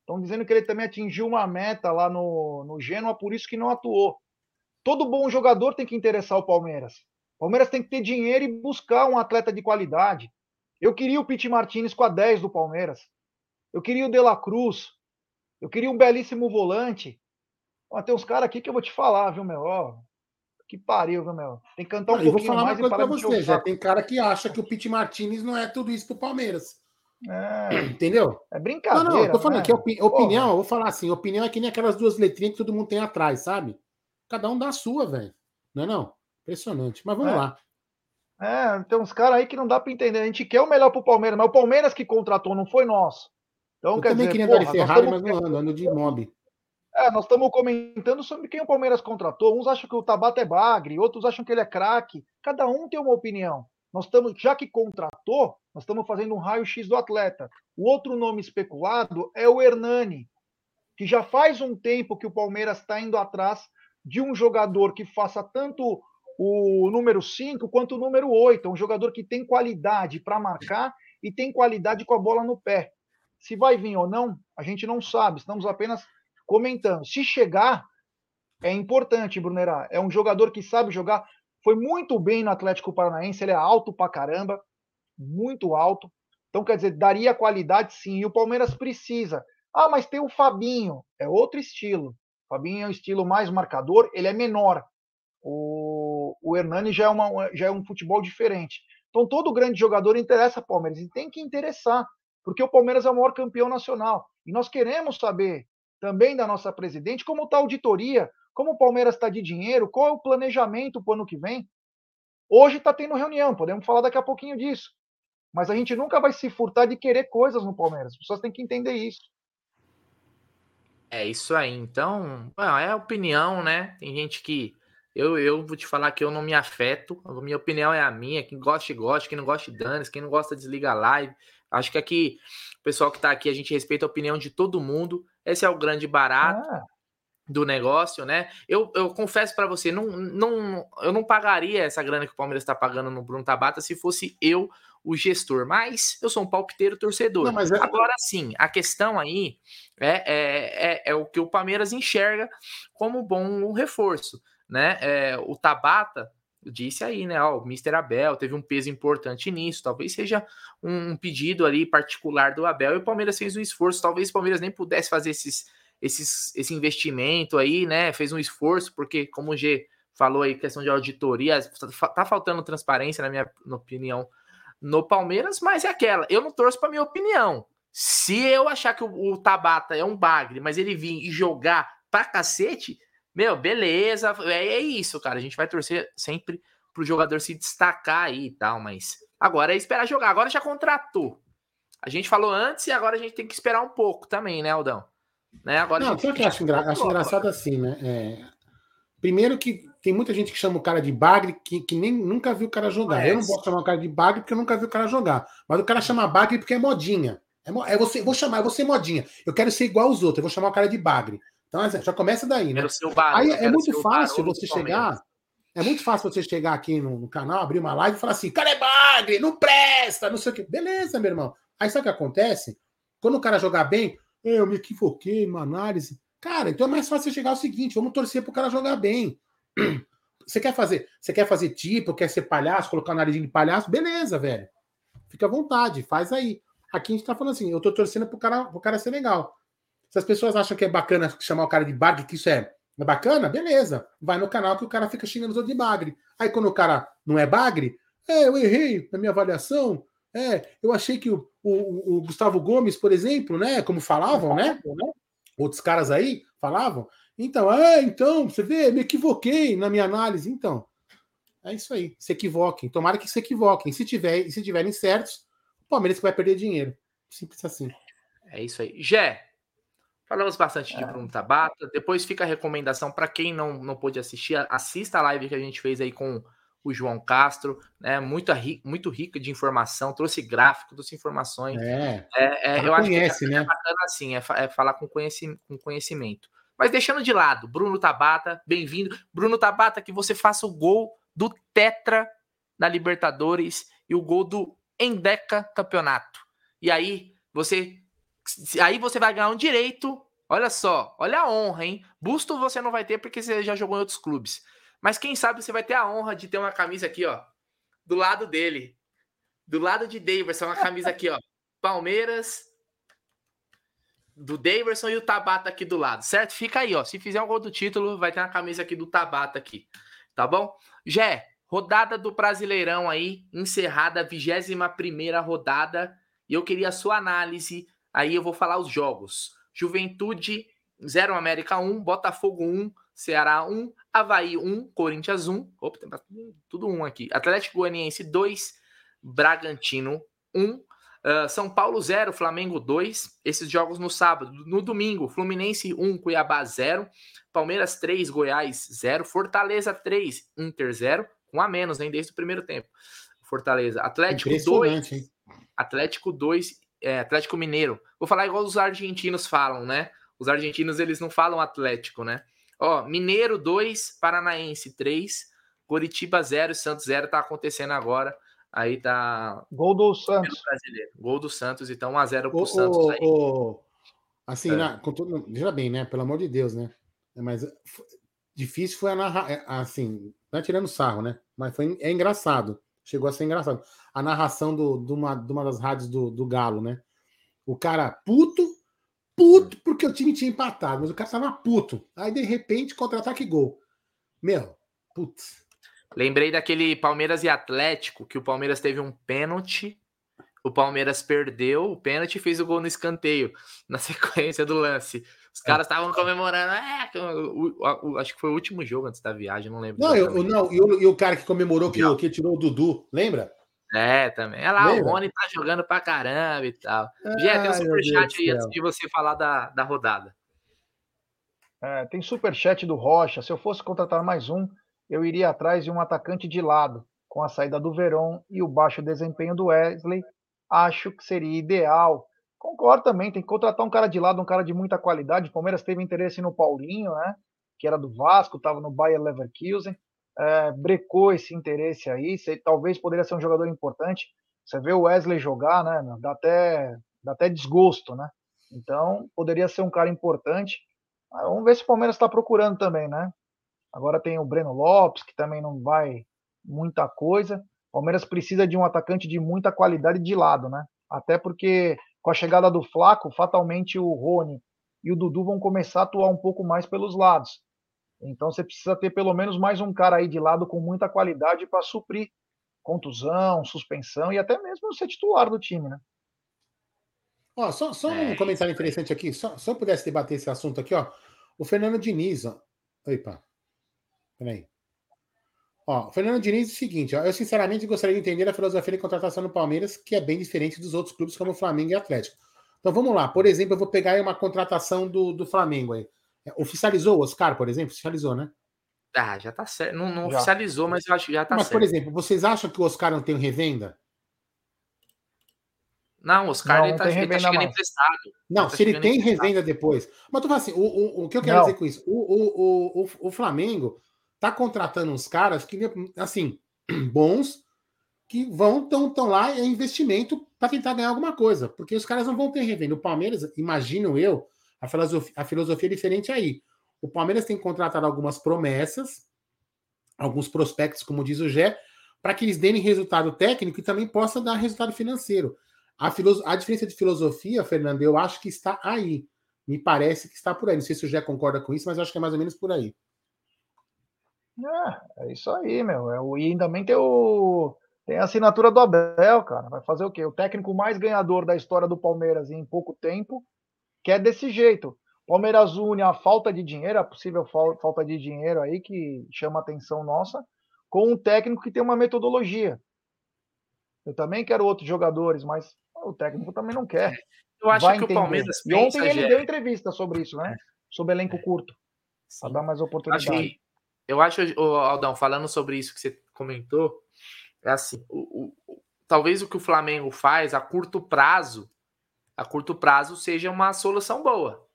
Estão dizendo que ele também atingiu uma meta lá no, no Genoa, por isso que não atuou. Todo bom jogador tem que interessar o Palmeiras. O Palmeiras tem que ter dinheiro e buscar um atleta de qualidade. Eu queria o Pete Martinez com a 10 do Palmeiras. Eu queria o De La Cruz. Eu queria um belíssimo volante. Ó, tem uns caras aqui que eu vou te falar, viu, meu? Ó, que pariu, viu, meu? Tem que cantar um pouquinho mais. Eu vou falar uma coisa pra você, já tem cara que acha que o Pete Martinez não é tudo isso pro Palmeiras. É. Entendeu? É brincadeira. Não, não, eu tô falando né? que opi opinião, eu vou falar assim, opinião é que nem aquelas duas letrinhas que todo mundo tem atrás, sabe? Cada um dá a sua, velho. Não é não? Impressionante. Mas vamos é. lá. É, tem uns caras aí que não dá para entender. A gente quer o melhor pro Palmeiras, mas o Palmeiras que contratou, não foi nosso. Então, eu quer também dizer, queria porra, de Ferrari, mas não ando, ando de mob. É, nós estamos comentando sobre quem o Palmeiras contratou. Uns acham que o Tabata é bagre, outros acham que ele é craque. Cada um tem uma opinião. nós estamos, já que contratou, nós estamos fazendo um raio-x do atleta. O outro nome especulado é o Hernani, que já faz um tempo que o Palmeiras está indo atrás de um jogador que faça tanto o número 5 quanto o número 8. É um jogador que tem qualidade para marcar e tem qualidade com a bola no pé. Se vai vir ou não, a gente não sabe, estamos apenas comentando. Se chegar, é importante, Brunerá. É um jogador que sabe jogar. Foi muito bem no Atlético Paranaense, ele é alto pra caramba, muito alto. Então, quer dizer, daria qualidade sim. E o Palmeiras precisa. Ah, mas tem o Fabinho, é outro estilo. O Fabinho é um estilo mais marcador, ele é menor. O, o Hernani já é, uma, já é um futebol diferente. Então, todo grande jogador interessa Palmeiras e tem que interessar, porque o Palmeiras é o maior campeão nacional. E nós queremos saber também da nossa presidente como está a auditoria, como o Palmeiras está de dinheiro, qual é o planejamento para o ano que vem. Hoje está tendo reunião, podemos falar daqui a pouquinho disso. Mas a gente nunca vai se furtar de querer coisas no Palmeiras. As pessoas têm que entender isso. É isso aí. Então, é opinião, né? Tem gente que. Eu, eu vou te falar que eu não me afeto. A minha opinião é a minha. Quem gosta, gosta. Quem não gosta, dane Quem não gosta, desliga a live. Acho que aqui, o pessoal que está aqui, a gente respeita a opinião de todo mundo. Esse é o grande barato. Ah do negócio, né? Eu, eu confesso para você, não, não, eu não pagaria essa grana que o Palmeiras está pagando no Bruno Tabata se fosse eu o gestor, mas eu sou um palpiteiro torcedor. Não, é... Agora sim, a questão aí é, é, é, é, o que o Palmeiras enxerga como bom reforço, né? É, o Tabata disse aí, né? Ó, o Mr. Abel teve um peso importante nisso. Talvez seja um pedido ali particular do Abel e o Palmeiras fez um esforço. Talvez o Palmeiras nem pudesse fazer esses esses, esse investimento aí, né? Fez um esforço, porque, como o G falou aí, questão de auditoria, tá faltando transparência, na minha opinião, no Palmeiras, mas é aquela. Eu não torço para minha opinião. Se eu achar que o, o, Tabata é um bagre, mas ele vir e jogar pra cacete, meu, beleza, é, é isso, cara. A gente vai torcer sempre pro jogador se destacar aí e tal, mas agora é esperar jogar. Agora já contratou. A gente falou antes e agora a gente tem que esperar um pouco também, né, Aldão? Né? Agora não, sabe que eu acho, engra acho engraçado assim, né? É... Primeiro que tem muita gente que chama o cara de bagre que, que nem nunca viu o cara jogar. eu não posso chamar o cara de bagre porque eu nunca vi o cara jogar. Mas o cara chama bagre porque é modinha. É, é você, vou chamar, eu vou ser modinha. Eu quero ser igual aos outros, eu vou chamar o cara de bagre. Então assim, já começa daí, né? Aí é muito fácil você chegar. É muito fácil você chegar aqui no, no, canal, abrir uma live e falar assim: cara é bagre, não presta, não sei o quê. Beleza, meu irmão. Aí sabe o que acontece? Quando o cara jogar bem, é, eu me equivoquei numa análise. Cara, então é mais fácil você chegar ao seguinte: vamos torcer para o cara jogar bem. Você quer fazer, você quer fazer tipo, quer ser palhaço, colocar o nariz de palhaço? Beleza, velho. Fica à vontade, faz aí. Aqui a gente tá falando assim, eu tô torcendo pro cara, pro cara ser legal. Se as pessoas acham que é bacana chamar o cara de bagre, que isso é, é bacana, beleza. Vai no canal que o cara fica xingando os outros de bagre. Aí quando o cara não é bagre, é, eu errei na minha avaliação, é, eu achei que o, o, o, Gustavo Gomes, por exemplo, né? Como falavam, né? Outros caras aí falavam. Então, é, então, você vê, me equivoquei na minha análise. Então, é isso aí. Se equivoquem. Tomara que se equivoquem. Se, tiver, se tiverem certos, o Palmeiras que vai perder dinheiro. Simples assim. É isso aí. Jé, falamos bastante de é. Bruno Tabata. Depois fica a recomendação para quem não, não pôde assistir, assista a live que a gente fez aí com o João Castro, né? Muito, muito rica de informação, trouxe gráfico, trouxe informações. É, é, é eu acho conhece, que é, né? é bacana assim, é, é falar com, conheci, com conhecimento. Mas deixando de lado, Bruno Tabata, bem-vindo. Bruno Tabata, que você faça o gol do Tetra na Libertadores e o gol do Endeca Campeonato. E aí você aí você vai ganhar um direito. Olha só, olha a honra, hein? Busto você não vai ter porque você já jogou em outros clubes. Mas quem sabe você vai ter a honra de ter uma camisa aqui, ó, do lado dele. Do lado de Daverson, uma camisa aqui, ó. Palmeiras, do Daverson e o Tabata aqui do lado, certo? Fica aí, ó. Se fizer um gol do título, vai ter uma camisa aqui do Tabata aqui, tá bom? Jé, rodada do Brasileirão aí, encerrada a 21 rodada. E eu queria a sua análise. Aí eu vou falar os jogos. Juventude 0 América 1, Botafogo 1, Ceará 1, Havaí 1, Corinthians 1. Opa, tem tudo 1 aqui. Atlético Goianiense 2, Bragantino 1. Uh, São Paulo 0, Flamengo 2. Esses jogos no sábado. No domingo, Fluminense 1, Cuiabá 0. Palmeiras 3, Goiás 0. Fortaleza 3, Inter 0. Com a menos, hein, desde o primeiro tempo. Fortaleza. Atlético 2. Atlético 2, é, Atlético Mineiro. Vou falar igual os argentinos falam, né? Os argentinos eles não falam Atlético, né? Ó, Mineiro 2, Paranaense 3, Curitiba 0, Santos 0 tá acontecendo agora. Aí tá. Gol do Santos. Gol do Santos, então 1x0 pro o, Santos aí. O, assim, é. na, com tudo, veja bem, né? Pelo amor de Deus, né? Mas difícil foi a narrar, é, assim, não é tirando sarro, né? Mas foi, é engraçado. Chegou a ser engraçado. A narração do, de, uma, de uma das rádios do, do Galo, né? O cara puto, puto, porque o time tinha empatado, mas o cara tava puto. Aí, de repente, contra-ataque gol. Meu, putz. Lembrei daquele Palmeiras e Atlético, que o Palmeiras teve um pênalti o Palmeiras perdeu o pênalti e fez o gol no escanteio, na sequência do lance. Os é. caras estavam comemorando. É, o, o, acho que foi o último jogo antes da viagem, não lembro. Não, eu, não e, o, e o cara que comemorou que, que tirou o Dudu, lembra? É, também. Olha lá, lembra? o Rony tá jogando pra caramba e tal. Gé, tem um superchat aí antes de você falar da, da rodada. É, tem superchat do Rocha. Se eu fosse contratar mais um, eu iria atrás de um atacante de lado. Com a saída do Verón e o baixo desempenho do Wesley, acho que seria ideal. Concordo também, tem que contratar um cara de lado, um cara de muita qualidade. O Palmeiras teve interesse no Paulinho, né? Que era do Vasco, estava no Bayer Leverkusen. É, brecou esse interesse aí. Se, talvez poderia ser um jogador importante. Você vê o Wesley jogar, né? Dá até, dá até desgosto, né? Então, poderia ser um cara importante. Vamos ver se o Palmeiras está procurando também, né? Agora tem o Breno Lopes, que também não vai muita coisa. Palmeiras precisa de um atacante de muita qualidade de lado, né? Até porque com a chegada do Flaco, fatalmente o Rony e o Dudu vão começar a atuar um pouco mais pelos lados. Então você precisa ter pelo menos mais um cara aí de lado com muita qualidade para suprir contusão, suspensão e até mesmo ser titular do time, né? Ó, só, só um é, comentário interessante aqui, só, se eu pudesse debater esse assunto aqui, ó. O Fernando Diniz, ó. Opa. Peraí. Ó, Fernando Diniz é o seguinte, ó, eu sinceramente gostaria de entender a filosofia de contratação no Palmeiras, que é bem diferente dos outros clubes como o Flamengo e Atlético. Então vamos lá, por exemplo, eu vou pegar aí uma contratação do, do Flamengo aí. É, oficializou o Oscar, por exemplo? Oficializou, né? Ah, já tá certo. Não, não oficializou, mas eu acho que já tá mas, certo. Mas, por exemplo, vocês acham que o Oscar não tem revenda? Não, o Oscar não, ele tá, ele tá chegando emprestado. Não, tá se ele tem revenda depois. Mas tu fala assim, o, o, o que eu quero não. dizer com isso? O, o, o, o, o Flamengo tá contratando uns caras que, assim, bons, que vão tão, tão lá é investimento para tentar ganhar alguma coisa, porque os caras não vão ter revenda. O Palmeiras, imagino eu, a filosofia, a filosofia é diferente aí. O Palmeiras tem contratado algumas promessas, alguns prospectos, como diz o Gé, para que eles deem resultado técnico e também possa dar resultado financeiro. A, a diferença de filosofia, Fernando, eu acho que está aí. Me parece que está por aí. Não sei se o Gé concorda com isso, mas acho que é mais ou menos por aí. É, é isso aí, meu. É, o, e ainda também tem, o, tem a assinatura do Abel, cara. Vai fazer o quê? O técnico mais ganhador da história do Palmeiras em pouco tempo, que é desse jeito. Palmeiras une a falta de dinheiro, a possível falta de dinheiro aí, que chama a atenção nossa, com um técnico que tem uma metodologia. Eu também quero outros jogadores, mas o técnico também não quer. Eu acho Vai que entender. o Palmeiras. E ontem ele deu entrevista sobre isso, né? Sobre elenco curto. Para dar mais oportunidade. Acho que eu acho, Aldão, falando sobre isso que você comentou, é assim, o, o, talvez o que o Flamengo faz a curto prazo, a curto prazo seja uma solução boa.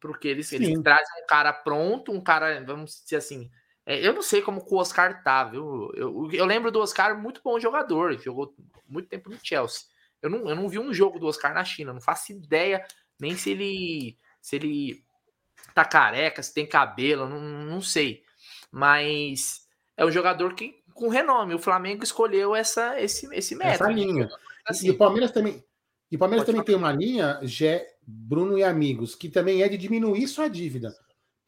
Porque eles, eles trazem um cara pronto, um cara, vamos dizer assim. É, eu não sei como o Oscar tá, viu? Eu, eu lembro do Oscar muito bom jogador, jogou muito tempo no Chelsea. Eu não, eu não vi um jogo do Oscar na China, não faço ideia nem se ele se ele tá careca, se tem cabelo, não, não sei mas é um jogador que com renome. O Flamengo escolheu essa, esse, esse método. Essa linha. Assim, e o Palmeiras também. E o Palmeiras também falar. tem uma linha, Gé, Bruno e amigos, que também é de diminuir sua dívida.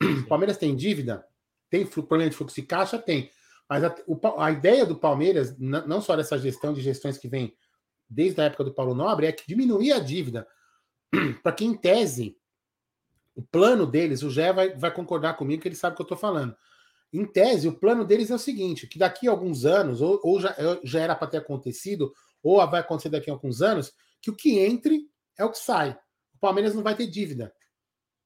O Palmeiras tem dívida? Tem problema de fluxo de caixa? Tem. Mas a, o, a ideia do Palmeiras, não só dessa gestão de gestões que vem desde a época do Paulo Nobre, é que diminuir a dívida. Para que, em tese, o plano deles, o Gé vai, vai concordar comigo, que ele sabe o que eu estou falando. Em tese, o plano deles é o seguinte: que daqui a alguns anos, ou, ou já, já era para ter acontecido, ou vai acontecer daqui a alguns anos, que o que entre é o que sai. O Palmeiras não vai ter dívida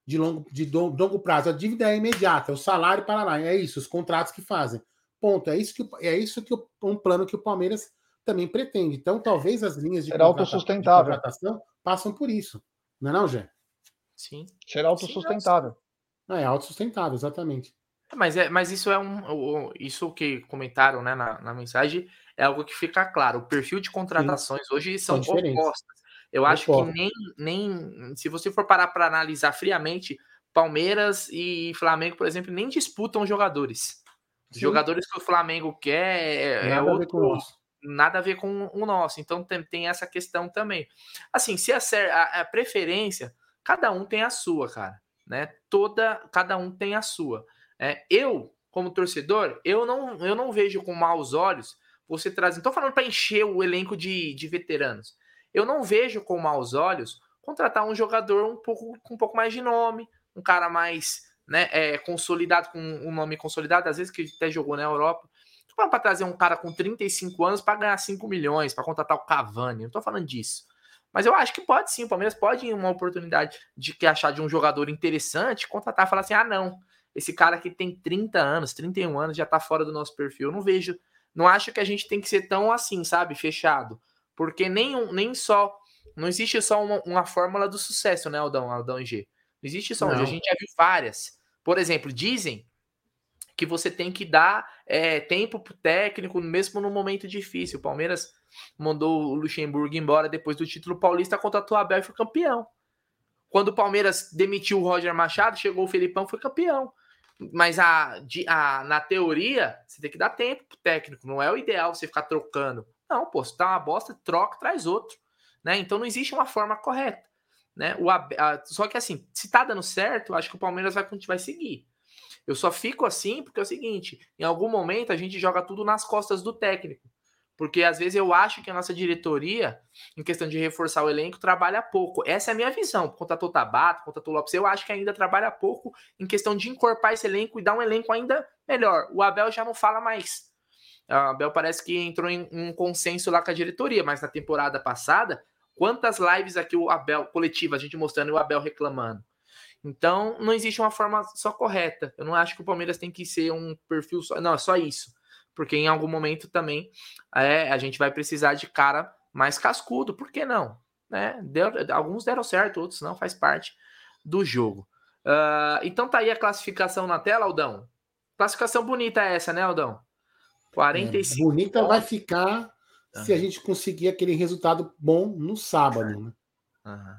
de longo, de longo prazo. A dívida é imediata, é o salário para lá. É isso, os contratos que fazem. Ponto. É isso que, é isso que um plano que o Palmeiras também pretende. Então, talvez as linhas de, Será autossustentável. contratação passam por isso. Não é não, Gé? Sim. Será autossustentável. Sim, é autossustentável, exatamente. Mas, é, mas isso é um. Isso que comentaram né, na, na mensagem é algo que fica claro. O perfil de contratações Sim. hoje são, são opostas. Eu acho que nem, nem. Se você for parar para analisar friamente, Palmeiras e Flamengo, por exemplo, nem disputam jogadores. Os jogadores que o Flamengo quer é, é nada outro. A nada a ver com o nosso. Então tem, tem essa questão também. Assim, se a, a, a preferência, cada um tem a sua, cara. Né? Toda, cada um tem a sua. É, eu, como torcedor, eu não, eu não vejo com maus olhos você trazer. Estou falando para encher o elenco de, de veteranos. Eu não vejo com maus olhos contratar um jogador um pouco com um pouco mais de nome, um cara mais né, é, consolidado, com um nome consolidado, às vezes que até jogou na Europa. Não para trazer um cara com 35 anos para ganhar 5 milhões, para contratar o Cavani. Não estou falando disso. Mas eu acho que pode sim. O Palmeiras pode, em uma oportunidade de achar de um jogador interessante, contratar e falar assim: ah, não, esse cara aqui tem 30 anos, 31 anos, já está fora do nosso perfil. Eu não vejo, não acho que a gente tem que ser tão assim, sabe, fechado. Porque nem, nem só. Não existe só uma, uma fórmula do sucesso, né, Aldão, Aldão e G? Não existe só uma. A gente já viu várias. Por exemplo, dizem que você tem que dar é, tempo pro técnico, mesmo no momento difícil. O Palmeiras mandou o Luxemburgo embora depois do título paulista, contratou o Abel e foi campeão. Quando o Palmeiras demitiu o Roger Machado, chegou o Felipão, foi campeão. Mas a, a, na teoria, você tem que dar tempo pro técnico. Não é o ideal você ficar trocando. Não, pô, se tá uma bosta, troca, traz outro. Né? Então não existe uma forma correta. Né? O, a, só que assim, se tá dando certo, acho que o Palmeiras vai, vai seguir. Eu só fico assim porque é o seguinte: em algum momento a gente joga tudo nas costas do técnico. Porque às vezes eu acho que a nossa diretoria, em questão de reforçar o elenco, trabalha pouco. Essa é a minha visão. Contratou Tabato, contratou Lopes, eu acho que ainda trabalha pouco em questão de encorpar esse elenco e dar um elenco ainda melhor. O Abel já não fala mais. O Abel parece que entrou em um consenso lá com a diretoria, mas na temporada passada, quantas lives aqui o Abel, coletiva, a gente mostrando o Abel reclamando. Então, não existe uma forma só correta. Eu não acho que o Palmeiras tem que ser um perfil só. Não, é só isso. Porque em algum momento também é, a gente vai precisar de cara mais cascudo. Por que não? Né? Deu, alguns deram certo, outros não, faz parte do jogo. Uh, então tá aí a classificação na tela, Aldão. Classificação bonita essa, né, Aldão? 45. É, bonita pontos. vai ficar se a gente conseguir aquele resultado bom no sábado, né? Uhum.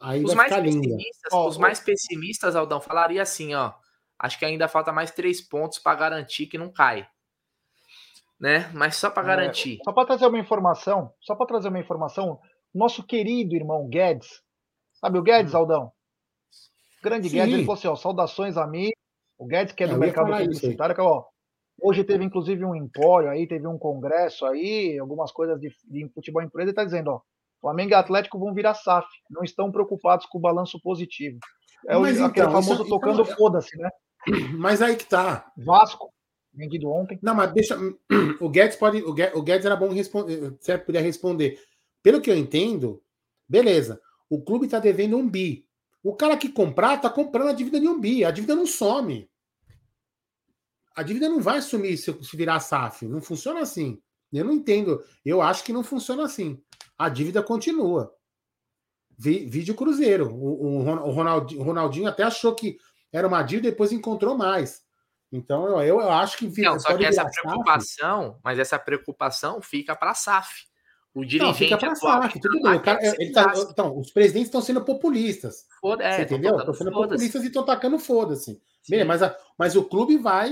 Aí os mais pessimistas, ó, os ó, mais pessimistas, Aldão, falaria assim, ó. Acho que ainda falta mais três pontos para garantir que não cai. Né? Mas só para é, garantir. Só para trazer uma informação, só para trazer uma informação, nosso querido irmão Guedes, sabe o Guedes, hum. Aldão? Grande Sim. Guedes, ele falou assim, ó, saudações a mim. O Guedes, que é do mercado publicitário, que, ó, hoje teve inclusive um empório aí, teve um congresso aí, algumas coisas de, de futebol empresa, ele tá dizendo, ó, Flamengo e Atlético vão virar SAF, não estão preocupados com o balanço positivo. É o, então, aquele famoso isso, tocando então, foda-se, né? Mas aí que tá. Vasco, vendido ontem. Não, mas deixa. O Guedes pode. O Guedes, o Guedes era bom responder. Se puder responder. Pelo que eu entendo, beleza. O clube tá devendo um bi. O cara que comprar tá comprando a dívida de um bi. A dívida não some. A dívida não vai sumir se, virar SAF. Não funciona assim. Eu não entendo. Eu acho que não funciona assim a dívida continua. Vídeo Cruzeiro. O, o, o Ronaldinho até achou que era uma dívida, depois encontrou mais. Então eu, eu acho que. Não, só que essa preocupação, SAF. mas essa preocupação fica para a SAF. O dirigente. Não, fica para a SAF, tudo bem. Cara, tá, então, os presidentes estão sendo populistas. Foda, é, entendeu? Estão sendo populistas e estão tacando foda-se. Mas, mas o clube vai.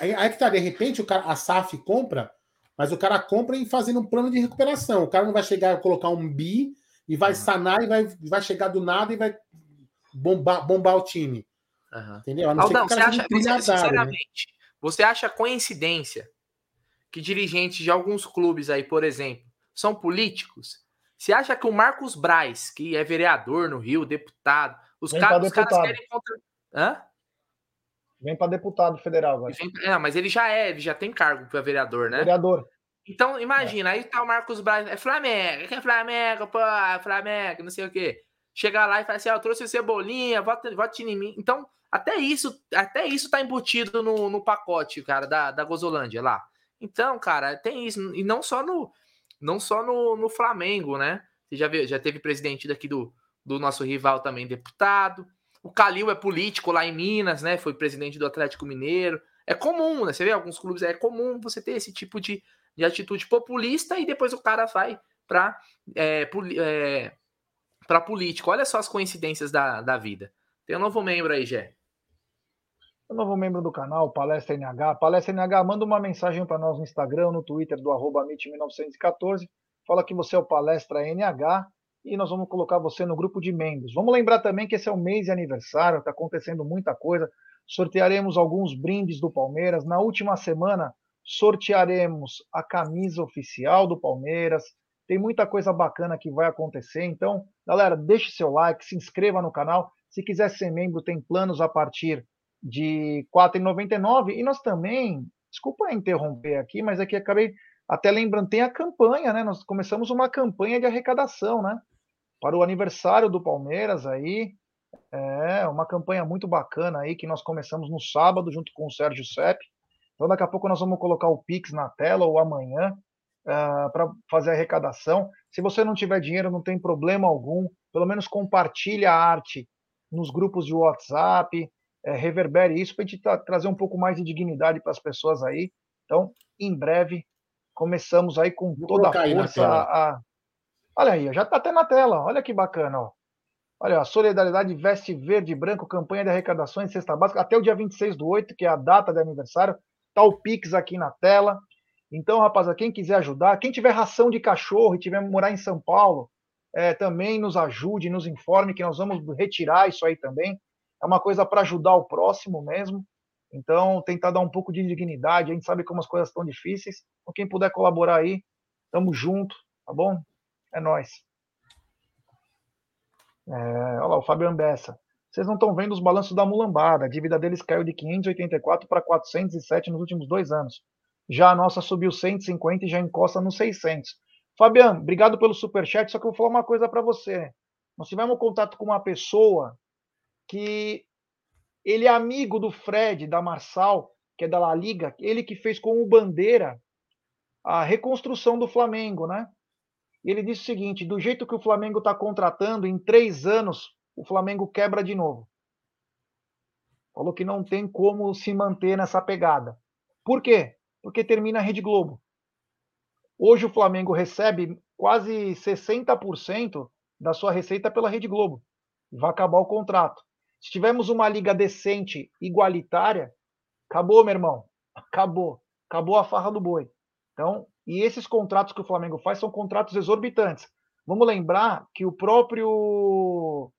Aí, aí que tá, de repente, o cara, a SAF compra mas o cara compra e fazendo um plano de recuperação. O cara não vai chegar a colocar um bi e vai uhum. sanar e vai, vai chegar do nada e vai bombar, bombar o time. Uhum. Entendeu? Não Aldão, você acha, você, né? sinceramente, né? você acha coincidência que dirigentes de alguns clubes aí, por exemplo, são políticos? Você acha que o Marcos Braz, que é vereador no Rio, deputado, os, cara, os caras querem contra... Hã? Vem para deputado federal agora. É, mas ele já é, ele já tem cargo para vereador, né? Vereador. Então, imagina, é. aí tá o Marcos Braz, é Flamengo, é Flamengo, pô, é Flamengo, não sei o quê. Chegar lá e falar assim, ó, oh, trouxe o Cebolinha, vota, vote em mim. Então, até isso, até isso tá embutido no, no pacote, cara, da, da Gozolândia lá. Então, cara, tem isso. E não só no, não só no, no Flamengo, né? Você já viu, já teve presidente daqui do, do nosso rival também, deputado. O Calil é político lá em Minas, né? Foi presidente do Atlético Mineiro. É comum, né? Você vê alguns clubes, é comum você ter esse tipo de, de atitude populista e depois o cara vai para é, é, para político. Olha só as coincidências da, da vida. Tem um novo membro aí, Gé. Um novo membro do canal, Palestra NH. Palestra NH, manda uma mensagem para nós no Instagram, no Twitter do arroba 1914 Fala que você é o Palestra NH e nós vamos colocar você no grupo de membros. Vamos lembrar também que esse é o mês de aniversário, está acontecendo muita coisa. Sortearemos alguns brindes do Palmeiras. Na última semana, sortearemos a camisa oficial do Palmeiras. Tem muita coisa bacana que vai acontecer. Então, galera, deixe seu like, se inscreva no canal. Se quiser ser membro, tem planos a partir de R$ 4,99. E nós também, desculpa interromper aqui, mas aqui é acabei até lembrando, tem a campanha, né? Nós começamos uma campanha de arrecadação, né? Para o aniversário do Palmeiras aí. É uma campanha muito bacana aí que nós começamos no sábado junto com o Sérgio Sepp. Então daqui a pouco nós vamos colocar o Pix na tela ou amanhã uh, para fazer a arrecadação. Se você não tiver dinheiro, não tem problema algum. Pelo menos compartilhe a arte nos grupos de WhatsApp, é, reverbere isso para a gente tra trazer um pouco mais de dignidade para as pessoas aí. Então, em breve, começamos aí com Vou toda a força a, Olha aí, já está até na tela, olha que bacana, ó. Olha, a Solidariedade Veste Verde e Branco, campanha de arrecadações cesta básica, até o dia 26 do 8, que é a data de aniversário. Tá o Pix aqui na tela. Então, rapaziada, quem quiser ajudar, quem tiver ração de cachorro e tiver morar em São Paulo, é, também nos ajude, nos informe que nós vamos retirar isso aí também. É uma coisa para ajudar o próximo mesmo. Então, tentar dar um pouco de dignidade. A gente sabe como as coisas estão difíceis. Então, quem puder colaborar aí, tamo junto, tá bom? É nós. É, olha lá, o Fabiano Bessa. Vocês não estão vendo os balanços da mulambada. A dívida deles caiu de 584 para 407 nos últimos dois anos. Já a nossa subiu 150 e já encosta nos 600. Fabiano, obrigado pelo superchat. Só que eu vou falar uma coisa para você. Nós tivemos contato com uma pessoa que ele é amigo do Fred, da Marçal, que é da La Liga, ele que fez com o Bandeira a reconstrução do Flamengo, né? Ele disse o seguinte: do jeito que o Flamengo está contratando, em três anos o Flamengo quebra de novo. Falou que não tem como se manter nessa pegada. Por quê? Porque termina a Rede Globo. Hoje o Flamengo recebe quase 60% da sua receita pela Rede Globo. Vai acabar o contrato. Se tivermos uma liga decente, igualitária, acabou, meu irmão. Acabou. Acabou a farra do boi. Então, e esses contratos que o Flamengo faz são contratos exorbitantes. Vamos lembrar que o próprio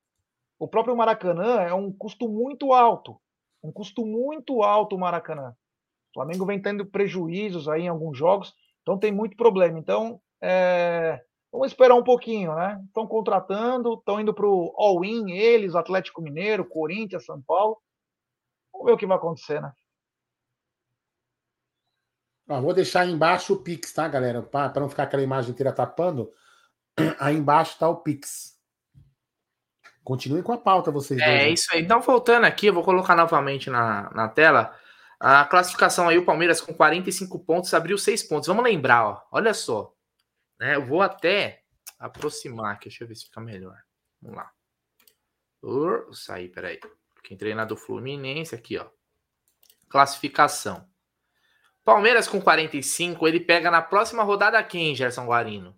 o próprio Maracanã é um custo muito alto. Um custo muito alto o Maracanã. O Flamengo vem tendo prejuízos aí em alguns jogos, então tem muito problema. Então, é, Vamos esperar um pouquinho, né? Estão contratando, estão indo para o all-in, eles, Atlético Mineiro, Corinthians, São Paulo. Vamos ver o que vai acontecer, né? Ah, vou deixar aí embaixo o Pix, tá, galera? Para não ficar aquela imagem inteira tapando. Aí embaixo está o Pix. Continue com a pauta, vocês é, dois. É isso aí. Então, voltando aqui, eu vou colocar novamente na, na tela. A classificação aí, o Palmeiras com 45 pontos, abriu 6 pontos. Vamos lembrar, ó. Olha só. Né? Eu vou até aproximar aqui, deixa eu ver se fica melhor. Vamos lá. Uh, sair, peraí. Quem treinar do Fluminense aqui, ó. Classificação. Palmeiras com 45, ele pega na próxima rodada quem, Gerson Guarino?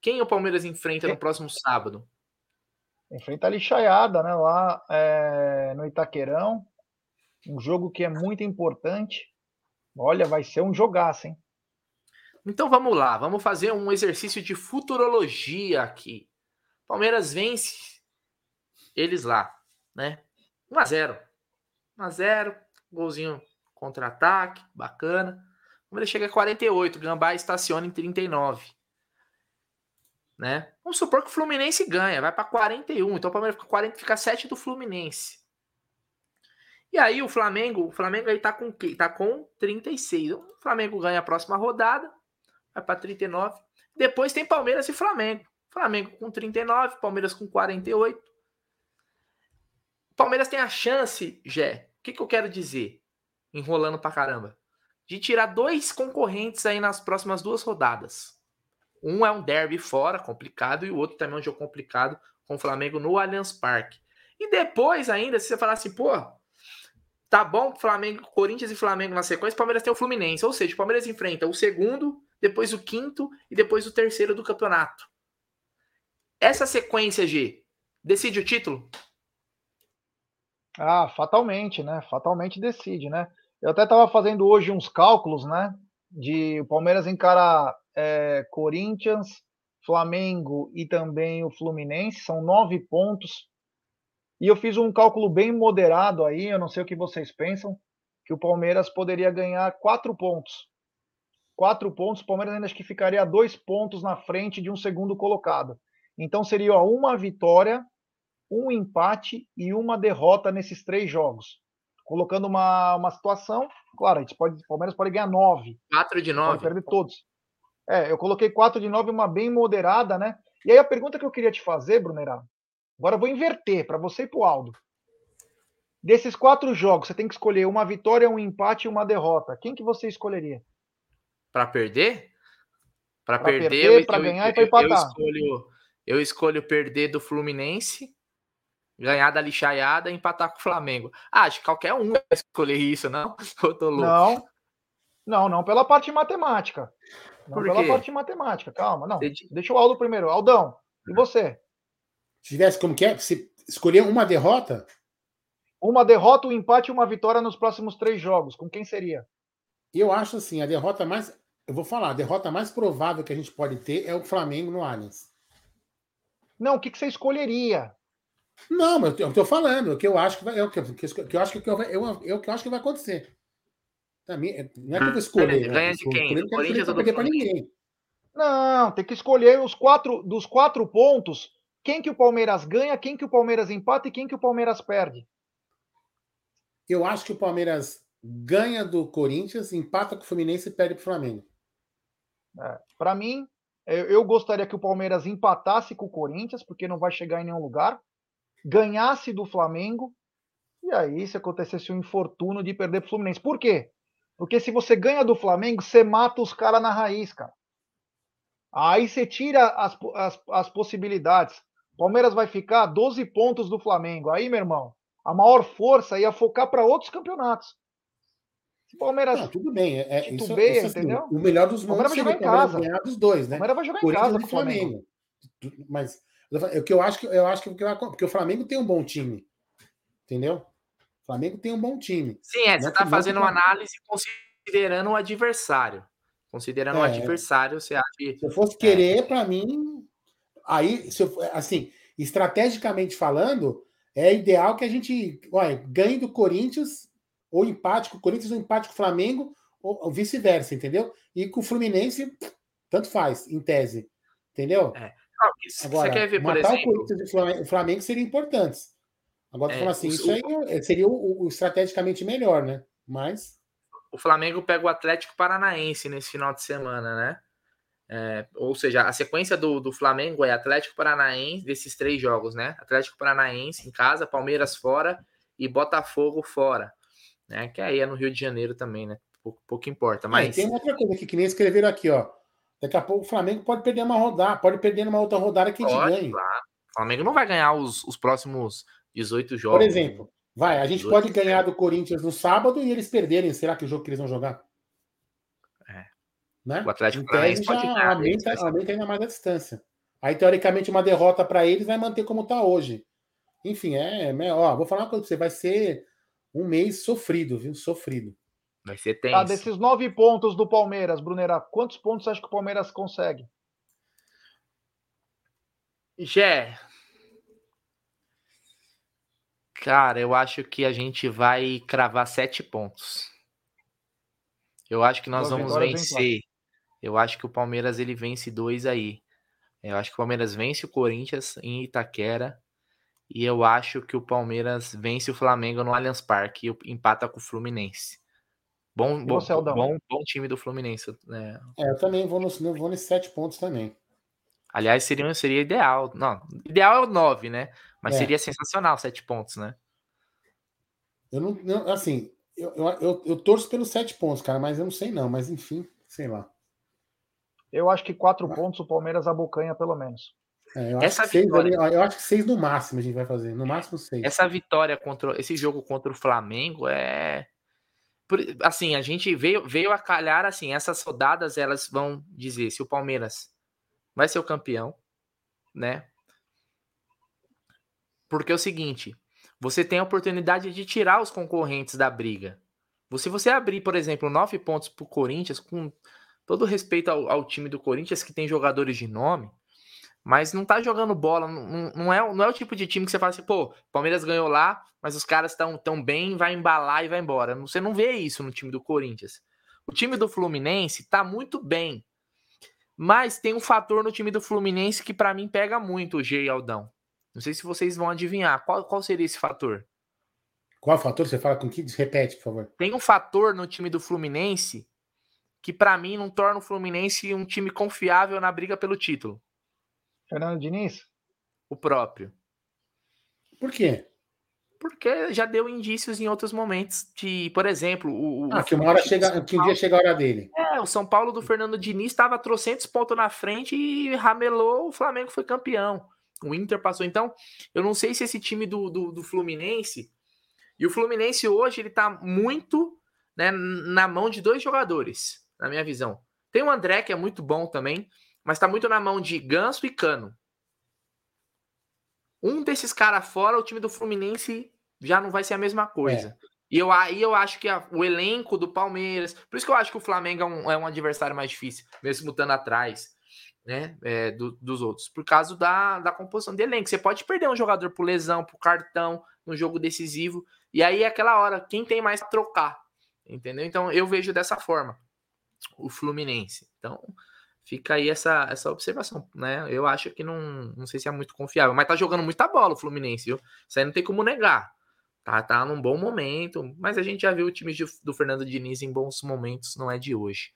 Quem o Palmeiras enfrenta no próximo sábado? Enfrenta a lixaiada, né? Lá é, no Itaquerão. Um jogo que é muito importante. Olha, vai ser um jogaço, hein? Então vamos lá, vamos fazer um exercício de futurologia aqui. Palmeiras vence eles lá, né? 1 a 0. 1 a 0, golzinho contra-ataque, bacana. Palmeiras chega a 48, Gambá estaciona em 39. Né? Vamos supor que o Fluminense ganha, vai para 41, então o Palmeiras fica 40, fica 7 do Fluminense. E aí o Flamengo, o Flamengo aí tá com tá com 36. O Flamengo ganha a próxima rodada, vai para 39. Depois tem Palmeiras e Flamengo. Flamengo com 39, Palmeiras com 48. Palmeiras tem a chance, Jé. O que, que eu quero dizer? Enrolando pra caramba. de tirar dois concorrentes aí nas próximas duas rodadas. Um é um derby fora, complicado, e o outro também é um jogo complicado com o Flamengo no Allianz Parque. E depois ainda, se você falar assim, pô, tá bom, Flamengo, Corinthians e Flamengo na sequência, Palmeiras tem o Fluminense. Ou seja, o Palmeiras enfrenta o segundo, depois o quinto e depois o terceiro do campeonato. Essa sequência, G, decide o título? Ah, fatalmente, né? Fatalmente decide, né? Eu até estava fazendo hoje uns cálculos, né? De o Palmeiras encarar é, Corinthians, Flamengo e também o Fluminense, são nove pontos. E eu fiz um cálculo bem moderado aí, eu não sei o que vocês pensam, que o Palmeiras poderia ganhar quatro pontos. Quatro pontos, o Palmeiras ainda acho que ficaria dois pontos na frente de um segundo colocado. Então seria ó, uma vitória, um empate e uma derrota nesses três jogos colocando uma, uma situação, claro, a gente pode, o Palmeiras pode ganhar nove. Quatro de nove. Pode perder todos. É, eu coloquei quatro de nove, uma bem moderada, né? E aí a pergunta que eu queria te fazer, Brunerá, agora eu vou inverter para você e para o Aldo. Desses quatro jogos, você tem que escolher uma vitória, um empate e uma derrota. Quem que você escolheria? Para perder? Para perder, perder para ganhar e para empatar. Eu escolho, eu escolho perder do Fluminense ganhar da lixaiada e empatar com o Flamengo. Ah, acho que qualquer um vai escolher isso, não? Eu tô louco. Não, não, não pela parte matemática. Não Por pela parte matemática, calma, não. Deixa o Aldo primeiro. Aldão, e você? Se tivesse como que é? Se escolher uma derrota? Uma derrota, um empate e uma vitória nos próximos três jogos. Com quem seria? Eu acho assim, a derrota mais. Eu vou falar, a derrota mais provável que a gente pode ter é o Flamengo no Allianz. Não, o que, que você escolheria? Não, mas eu estou falando, o que eu acho que vai, é o que, que eu acho que eu, eu, eu, que eu acho que vai acontecer. Também, não é que eu vou escolher. Ganha né? de quem? Do Corinthians ou do perder para ninguém. Não, tem que escolher os quatro dos quatro pontos. Quem que o Palmeiras ganha, quem que o Palmeiras empata e quem que o Palmeiras perde. Eu acho que o Palmeiras ganha do Corinthians, empata com o Fluminense e perde para o Flamengo. É, para mim, eu gostaria que o Palmeiras empatasse com o Corinthians, porque não vai chegar em nenhum lugar ganhasse do Flamengo, e aí se acontecesse um infortúnio de perder para o Fluminense. Por quê? Porque se você ganha do Flamengo, você mata os caras na raiz, cara. Aí você tira as, as, as possibilidades. Palmeiras vai ficar 12 pontos do Flamengo. Aí, meu irmão, a maior força ia focar para outros campeonatos. Se Palmeiras. Não, tudo bem. É, é isso, isso, assim, entendeu? O melhor dos mundos vai jogar em casa. ganhar dos dois, né? O Palmeiras vai jogar em casa com o Flamengo. Flamengo. Mas o que eu acho que eu acho que porque o Flamengo tem um bom time, entendeu? O Flamengo tem um bom time. Sim, é, você está fazendo uma análise considerando o adversário. Considerando é, o adversário, você acha que. Se eu fosse querer, é. para mim, aí, se eu, assim, estrategicamente falando, é ideal que a gente olha, ganhe do Corinthians, ou empate com o Corinthians, ou empate com o Flamengo, ou, ou vice-versa, entendeu? E com o Fluminense, tanto faz, em tese. Entendeu? É. Agora, você quer ver, por exemplo. O Corinthians e o Flamengo seriam importantes. Agora, é, assim, o, isso aí é, seria o, o, estrategicamente melhor, né? Mas. O Flamengo pega o Atlético Paranaense nesse final de semana, né? É, ou seja, a sequência do, do Flamengo é Atlético Paranaense, desses três jogos, né? Atlético Paranaense em casa, Palmeiras fora e Botafogo fora. Né? Que aí é no Rio de Janeiro também, né? Pouco, pouco importa. É, mas... É, tem outra coisa aqui que nem escreveram aqui, ó. Daqui a pouco o Flamengo pode perder uma rodada, pode perder numa outra rodada que a gente ganhe. Claro. O Flamengo não vai ganhar os, os próximos 18 jogos. Por exemplo, vai, a gente pode ganhar do Corinthians no sábado e eles perderem. Será que o jogo que eles vão jogar? É. Né? O Atlético Paranaense pode ganhar. Aumenta, aumenta ainda mais a distância. Aí, teoricamente, uma derrota para eles vai manter como está hoje. Enfim, é, é. Ó, vou falar uma coisa pra você: vai ser um mês sofrido, viu? Sofrido. Vai ser tenso. Tá, desses nove pontos do Palmeiras, Brunera, quantos pontos acha que o Palmeiras consegue? Gé. Cara, eu acho que a gente vai cravar sete pontos. Eu acho que nós vamos vencer. Eu acho que o Palmeiras ele vence dois aí. Eu acho que o Palmeiras vence o Corinthians em Itaquera. E eu acho que o Palmeiras vence o Flamengo no Allianz Parque e empata com o Fluminense. Bom, bom, você, bom, bom, time do Fluminense. Né? É, eu também vou, no, vou nesses sete pontos também. Aliás, seria, seria ideal. Não, ideal é o nove, né? Mas é. seria sensacional sete pontos, né? Eu não, não, assim, Eu, eu, eu, eu torço pelos sete pontos, cara, mas eu não sei não, mas enfim, sei lá. Eu acho que quatro ah. pontos o Palmeiras abocanha, pelo menos. É, eu, Essa acho vitória... eu acho que seis no máximo a gente vai fazer. No máximo seis. Essa vitória contra. Esse jogo contra o Flamengo é. Assim, a gente veio, veio a calhar assim, essas rodadas elas vão dizer se o Palmeiras vai ser o campeão, né? Porque é o seguinte, você tem a oportunidade de tirar os concorrentes da briga. Se você abrir, por exemplo, nove pontos para o Corinthians, com todo respeito ao, ao, time do Corinthians, que tem jogadores de nome, mas não tá jogando bola, não, não, é, não é o tipo de time que você fala assim, pô, Palmeiras ganhou lá, mas os caras estão tão bem, vai embalar e vai embora. Você não vê isso no time do Corinthians. O time do Fluminense tá muito bem, mas tem um fator no time do Fluminense que para mim pega muito o G e Aldão. Não sei se vocês vão adivinhar. Qual, qual seria esse fator? Qual fator? Você fala com que? Repete, por favor. Tem um fator no time do Fluminense que, para mim, não torna o Fluminense um time confiável na briga pelo título. Fernando Diniz? O próprio. Por quê? Porque já deu indícios em outros momentos de, por exemplo, o. Ah, que uma hora chega, que um dia chega a hora dele. É, o São Paulo do Fernando Diniz estava trocentos pontos na frente e ramelou, o Flamengo foi campeão. O Inter passou. Então, eu não sei se esse time do, do, do Fluminense. E o Fluminense hoje ele tá muito né, na mão de dois jogadores, na minha visão. Tem o André, que é muito bom também, mas tá muito na mão de Ganso e Cano. Um desses caras fora, o time do Fluminense já não vai ser a mesma coisa. É. E eu, aí eu acho que a, o elenco do Palmeiras. Por isso que eu acho que o Flamengo é um, é um adversário mais difícil, mesmo estando atrás né, é, do, dos outros, por causa da, da composição de elenco. Você pode perder um jogador por lesão, por cartão, no jogo decisivo, e aí é aquela hora, quem tem mais trocar, entendeu? Então eu vejo dessa forma o Fluminense. Então fica aí essa, essa observação, né? Eu acho que não, não sei se é muito confiável, mas tá jogando muita bola o Fluminense, viu? Isso aí não tem como negar. Tá, tá num bom momento, mas a gente já viu o time de, do Fernando Diniz em bons momentos, não é de hoje.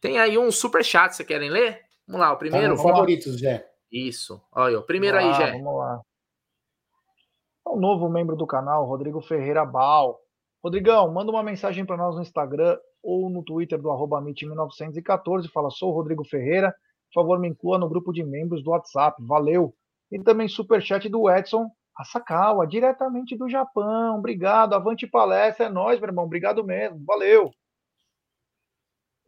Tem aí um super chat, você querem ler? Vamos lá, o primeiro. Tá favoritos, Jé. Isso. Olha, o primeiro aí, Jé. Vamos lá. É um novo membro do canal, Rodrigo Ferreira Bal. Rodrigão, manda uma mensagem para nós no Instagram ou no Twitter do arroba 1914 Fala, sou o Rodrigo Ferreira. Por favor, me inclua no grupo de membros do WhatsApp. Valeu. E também superchat do Edson Asakawa, diretamente do Japão. Obrigado. Avante palestra. É nóis, meu irmão. Obrigado mesmo. Valeu.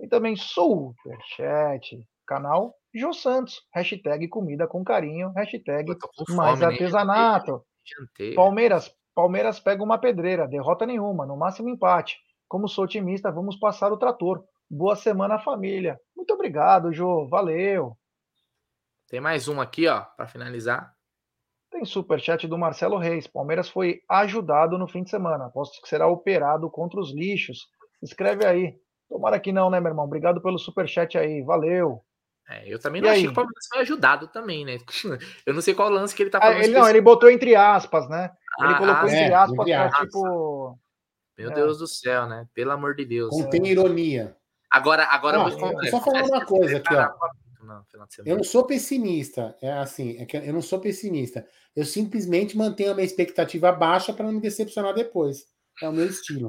E também superchat Canal Jô Santos. Hashtag comida com carinho. Hashtag mais artesanato. Palmeiras, Palmeiras pega uma pedreira. Derrota nenhuma. No máximo empate. Como sou otimista, vamos passar o trator. Boa semana, família. Muito obrigado, Jô. Valeu. Tem mais uma aqui, ó, para finalizar. Tem superchat do Marcelo Reis. Palmeiras foi ajudado no fim de semana. Aposto que será operado contra os lixos. Escreve aí. Tomara que não, né, meu irmão? Obrigado pelo superchat aí. Valeu. É, eu também não e achei aí? que o Palmeiras foi ajudado também, né? Eu não sei qual lance que ele tá ah, falando. Ah, ele, não, ele botou entre aspas, né? Ele ah, colocou entre é, aspas entre pra, tipo. Meu é. Deus do céu, né? Pelo amor de Deus. Contém ironia. Agora, agora ah, eu vou Só falar uma coisa aqui, ó. Não, eu não sou pessimista, é assim, é que eu não sou pessimista. Eu simplesmente mantenho a minha expectativa baixa para não me decepcionar depois. É o meu estilo.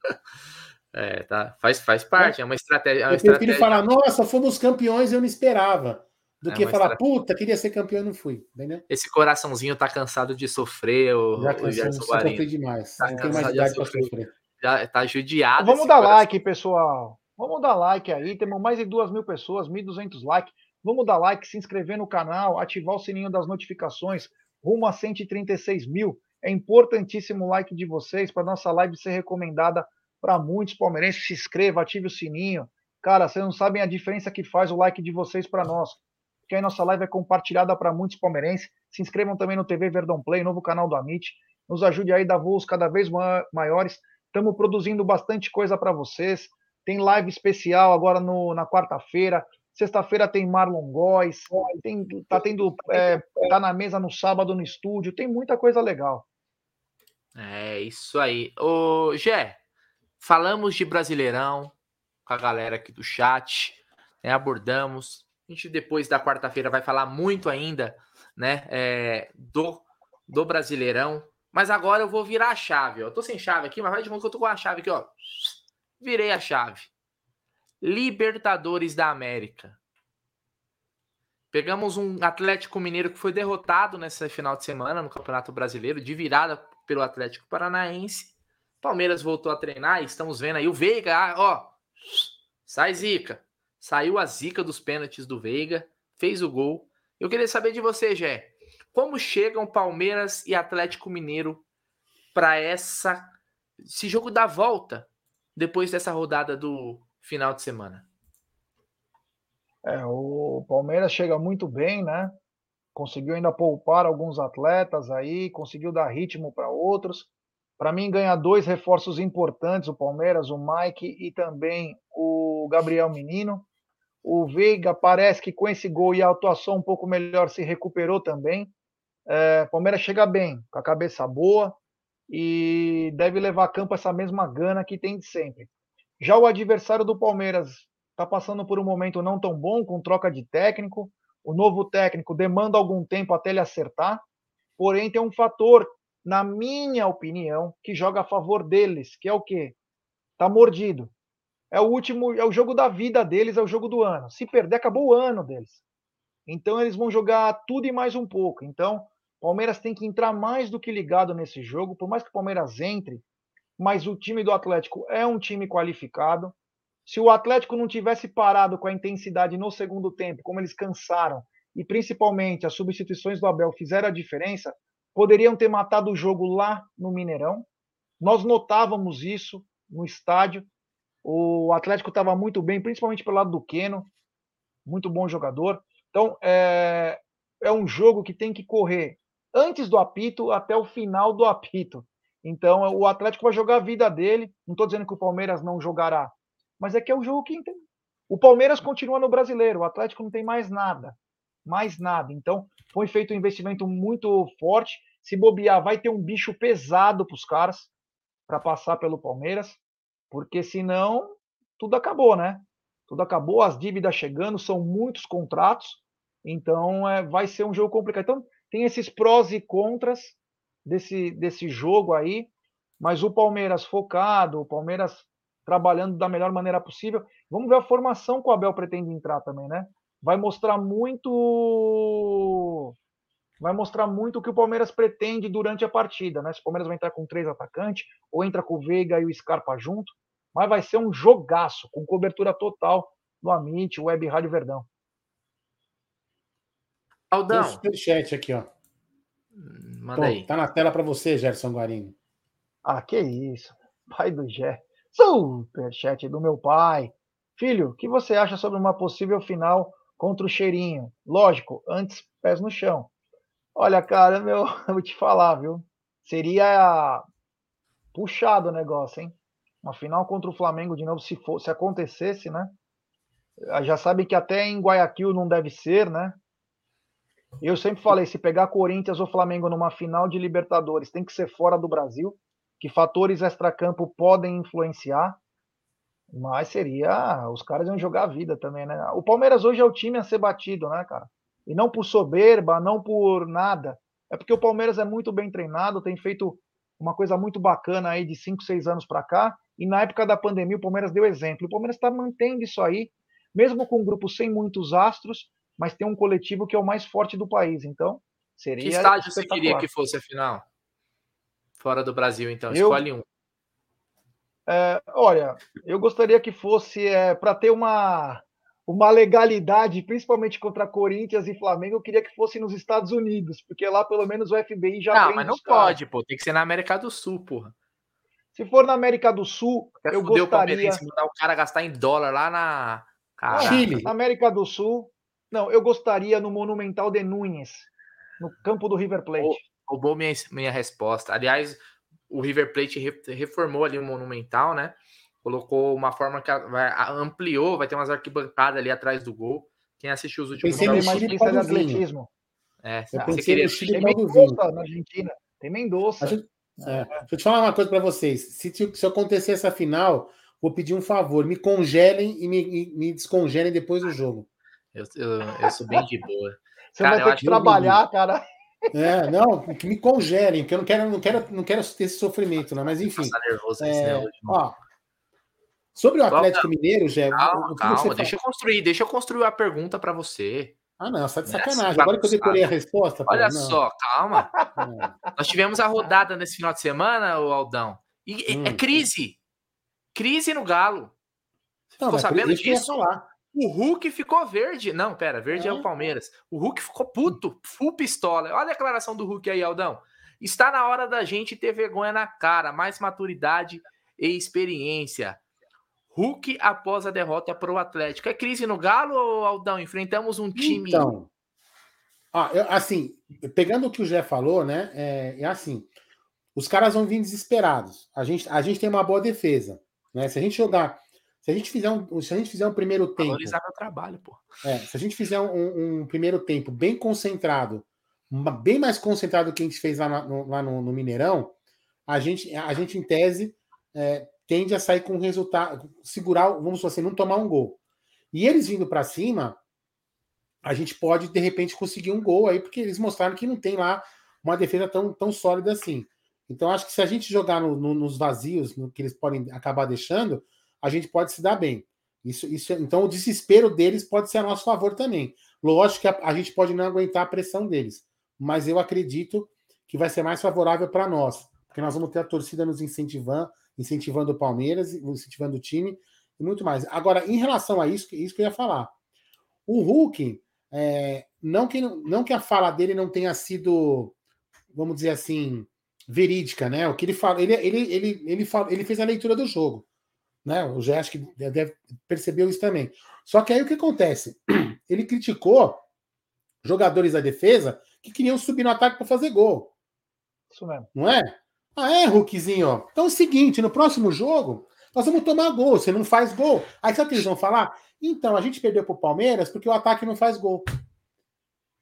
É, tá. Faz, faz parte, é, é uma estratégia. É uma eu prefiro estratégia... falar, nossa, fomos campeões, eu não esperava. Do é que falar, puta, queria ser campeão e não fui. Entendeu? Esse coraçãozinho tá cansado de sofrer, o, já o Gerson Sofri demais. Tá não tem mais idade para sofrer. Já tá judiado. Vamos dar coração. like, pessoal. Vamos dar like aí. Temos mais de duas mil pessoas, 1.200 likes. Vamos dar like, se inscrever no canal, ativar o sininho das notificações, rumo a 136 mil. É importantíssimo o like de vocês para nossa live ser recomendada para muitos palmeirenses. Se inscreva, ative o sininho. Cara, vocês não sabem a diferença que faz o like de vocês para nós. Porque aí nossa live é compartilhada para muitos palmeirenses. Se inscrevam também no TV Verdão Play, novo canal do Amit. Nos ajude aí a dar voos cada vez maiores. Estamos produzindo bastante coisa para vocês. Tem live especial agora no, na quarta-feira. Sexta-feira tem Marlon Góes. Tem, tá tendo. É, tá na mesa no sábado no estúdio. Tem muita coisa legal. É isso aí. Ô, Gé, Falamos de Brasileirão com a galera aqui do chat, né, abordamos. A gente depois da quarta-feira vai falar muito ainda, né, é, do, do Brasileirão. Mas agora eu vou virar a chave. Ó. Eu tô sem chave aqui, mas vai de conta que eu tô com a chave aqui, ó. Virei a chave. Libertadores da América. Pegamos um Atlético Mineiro que foi derrotado nessa final de semana no Campeonato Brasileiro, de virada pelo Atlético Paranaense. Palmeiras voltou a treinar e estamos vendo aí o Veiga, ah, ó, sai zica. Saiu a zica dos pênaltis do Veiga, fez o gol. Eu queria saber de você, Gé. Como chegam Palmeiras e Atlético Mineiro para essa esse jogo da volta depois dessa rodada do final de semana? É, o Palmeiras chega muito bem, né? Conseguiu ainda poupar alguns atletas aí, conseguiu dar ritmo para outros. Para mim, ganha dois reforços importantes: o Palmeiras, o Mike e também o Gabriel Menino. O Veiga parece que com esse gol e a atuação um pouco melhor se recuperou também. É, Palmeiras chega bem, com a cabeça boa e deve levar a campo essa mesma gana que tem de sempre. Já o adversário do Palmeiras está passando por um momento não tão bom, com troca de técnico. O novo técnico demanda algum tempo até ele acertar. Porém, tem um fator, na minha opinião, que joga a favor deles, que é o quê? Tá mordido. É o último, é o jogo da vida deles, é o jogo do ano. Se perder, acabou o ano deles. Então eles vão jogar tudo e mais um pouco. Então, Palmeiras tem que entrar mais do que ligado nesse jogo, por mais que o Palmeiras entre, mas o time do Atlético é um time qualificado. Se o Atlético não tivesse parado com a intensidade no segundo tempo, como eles cansaram, e principalmente as substituições do Abel fizeram a diferença, poderiam ter matado o jogo lá no Mineirão. Nós notávamos isso no estádio. O Atlético estava muito bem, principalmente pelo lado do Queno, muito bom jogador. Então, é, é um jogo que tem que correr antes do apito até o final do apito. Então, o Atlético vai jogar a vida dele. Não estou dizendo que o Palmeiras não jogará, mas é que é o jogo que. O Palmeiras continua no brasileiro, o Atlético não tem mais nada. Mais nada. Então, foi feito um investimento muito forte. Se bobear, vai ter um bicho pesado para os caras para passar pelo Palmeiras, porque senão tudo acabou, né? Tudo acabou, as dívidas chegando, são muitos contratos, então é, vai ser um jogo complicado. Então, tem esses prós e contras desse, desse jogo aí, mas o Palmeiras focado, o Palmeiras trabalhando da melhor maneira possível. Vamos ver a formação que o Abel pretende entrar também, né? Vai mostrar muito. Vai mostrar muito o que o Palmeiras pretende durante a partida, né? Se o Palmeiras vai entrar com três atacantes, ou entra com o Veiga e o Scarpa junto, mas vai ser um jogaço, com cobertura total no Amit, Web Rádio Verdão. Aldão. Tem superchat aqui, ó. Hum, manda Pô, aí. Tá na tela para você, Gerson Guarini. Ah, que isso. Pai do Gé. Superchat do meu pai. Filho, o que você acha sobre uma possível final contra o Cheirinho? Lógico, antes pés no chão. Olha, cara, meu, eu vou te falar, viu? Seria puxado o negócio, hein? Uma final contra o Flamengo de novo, se, for, se acontecesse, né? Já sabe que até em Guayaquil não deve ser, né? Eu sempre falei, se pegar Corinthians ou Flamengo numa final de Libertadores, tem que ser fora do Brasil que fatores extracampo podem influenciar, mas seria. Os caras iam jogar a vida também, né? O Palmeiras hoje é o time a ser batido, né, cara? E não por soberba, não por nada. É porque o Palmeiras é muito bem treinado, tem feito uma coisa muito bacana aí de 5, 6 anos para cá. E na época da pandemia, o Palmeiras deu exemplo. O Palmeiras está mantendo isso aí, mesmo com um grupo sem muitos astros, mas tem um coletivo que é o mais forte do país. Então, seria. Que estádio você queria que fosse a final? Fora do Brasil, então. Eu, Escolhe um. É, olha, eu gostaria que fosse é, para ter uma, uma legalidade, principalmente contra Corinthians e Flamengo, eu queria que fosse nos Estados Unidos, porque lá pelo menos o FBI já. Não, mas não pode, pô. Tem que ser na América do Sul, porra. Se for na América do Sul, Até eu gostaria. O mudar o cara gastar em dólar lá na. Chile. Na América do Sul. Não, eu gostaria no Monumental de Nunes, no campo do River Plate roubou minha, minha resposta. Aliás, o River Plate reformou ali o Monumental, né? Colocou uma forma que vai, ampliou, vai ter umas arquibancadas ali atrás do gol. Quem assistiu os últimos jogos... Pensei no Chile atletismo. É, eu pensei queria... no Chile Tem Mendoza na Argentina. Tem Mendoza. Gente, é, deixa eu te falar uma coisa para vocês. Se, se acontecer essa final, vou pedir um favor. Me congelem e me, me descongelem depois do jogo. Eu, eu, eu sou bem de boa. Você cara, vai ter que trabalhar, cara. É, não, que me congelem, porque eu não quero, não quero, não quero ter esse sofrimento, né? Mas enfim. nervoso é, hoje, ó, sobre o Atlético Calma, Mineiro, Gé. Calma, calma deixa eu construir, deixa eu construir a pergunta para você. Ah, não, só de sacanagem. Agora que eu decorei a resposta. Olha pô, só, calma. É. Nós tivemos a rodada nesse final de semana, o Aldão. E é hum. é crise. Crise no Galo. Você não, ficou sabendo disso? O Hulk ficou verde. Não, pera, verde é. é o Palmeiras. O Hulk ficou puto, full pistola. Olha a declaração do Hulk aí, Aldão. Está na hora da gente ter vergonha na cara, mais maturidade e experiência. Hulk após a derrota para o Atlético. É crise no Galo, ou, Aldão? Enfrentamos um time. Então, ó, eu, assim, pegando o que o Jé falou, né? É, é, assim: os caras vão vir desesperados. A gente, a gente tem uma boa defesa. Né? Se a gente jogar se a gente fizer um, se a gente fizer um primeiro tempo. Valorizar meu trabalho, pô. É, se a gente fizer um, um, primeiro tempo bem concentrado, bem mais concentrado do que a gente fez lá, no, lá no, no, Mineirão, a gente, a gente em tese, é, tende a sair com resultado, segurar, vamos assim, não tomar um gol. E eles vindo para cima, a gente pode, de repente, conseguir um gol aí, porque eles mostraram que não tem lá uma defesa tão, tão sólida assim. Então, acho que se a gente jogar no, no, nos vazios, no que eles podem acabar deixando, a gente pode se dar bem. Isso, isso, então, o desespero deles pode ser a nosso favor também. Lógico que a, a gente pode não aguentar a pressão deles, mas eu acredito que vai ser mais favorável para nós, porque nós vamos ter a torcida nos incentivando, incentivando o Palmeiras, incentivando o time e muito mais. Agora, em relação a isso, isso que eu ia falar. O Hulk, é, não, que, não que a fala dele não tenha sido, vamos dizer assim, verídica, né? O que ele fala, ele, ele, ele, ele, fala, ele fez a leitura do jogo. Né? O Zé acho que deve, percebeu isso também. Só que aí o que acontece? Ele criticou jogadores da defesa que queriam subir no ataque para fazer gol. Isso mesmo. Não é? Ah, é, Hulkzinho. Então é o seguinte: no próximo jogo, nós vamos tomar gol. Você não faz gol. Aí sabe o que eles vão falar? Então, a gente perdeu para o Palmeiras porque o ataque não faz gol.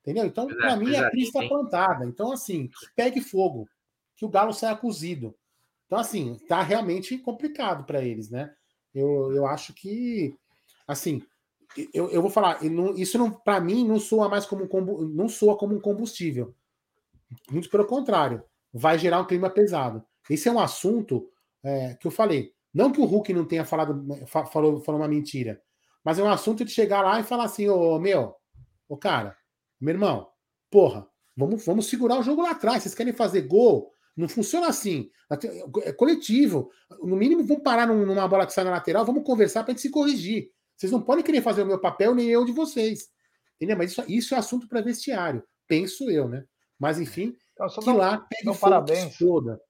Entendeu? Então, para mim, a crise está plantada. Então, assim, que pegue fogo. Que o Galo saia cozido. Então, assim, tá realmente complicado para eles, né? Eu, eu acho que, assim, eu, eu vou falar, isso não, para mim não soa mais como um, não soa como um combustível. Muito pelo contrário, vai gerar um clima pesado. Esse é um assunto é, que eu falei. Não que o Hulk não tenha falado, falou, falou uma mentira, mas é um assunto de chegar lá e falar assim, ô meu, ô cara, meu irmão, porra, vamos, vamos segurar o jogo lá atrás. Vocês querem fazer gol? Não funciona assim. É coletivo. No mínimo, vamos parar numa bola que sai na lateral, vamos conversar para a gente se corrigir. Vocês não podem querer fazer o meu papel, nem eu de vocês. Entendeu? Mas isso, isso é assunto para vestiário. Penso eu, né? Mas, enfim, que lá pegue parabéns. toda.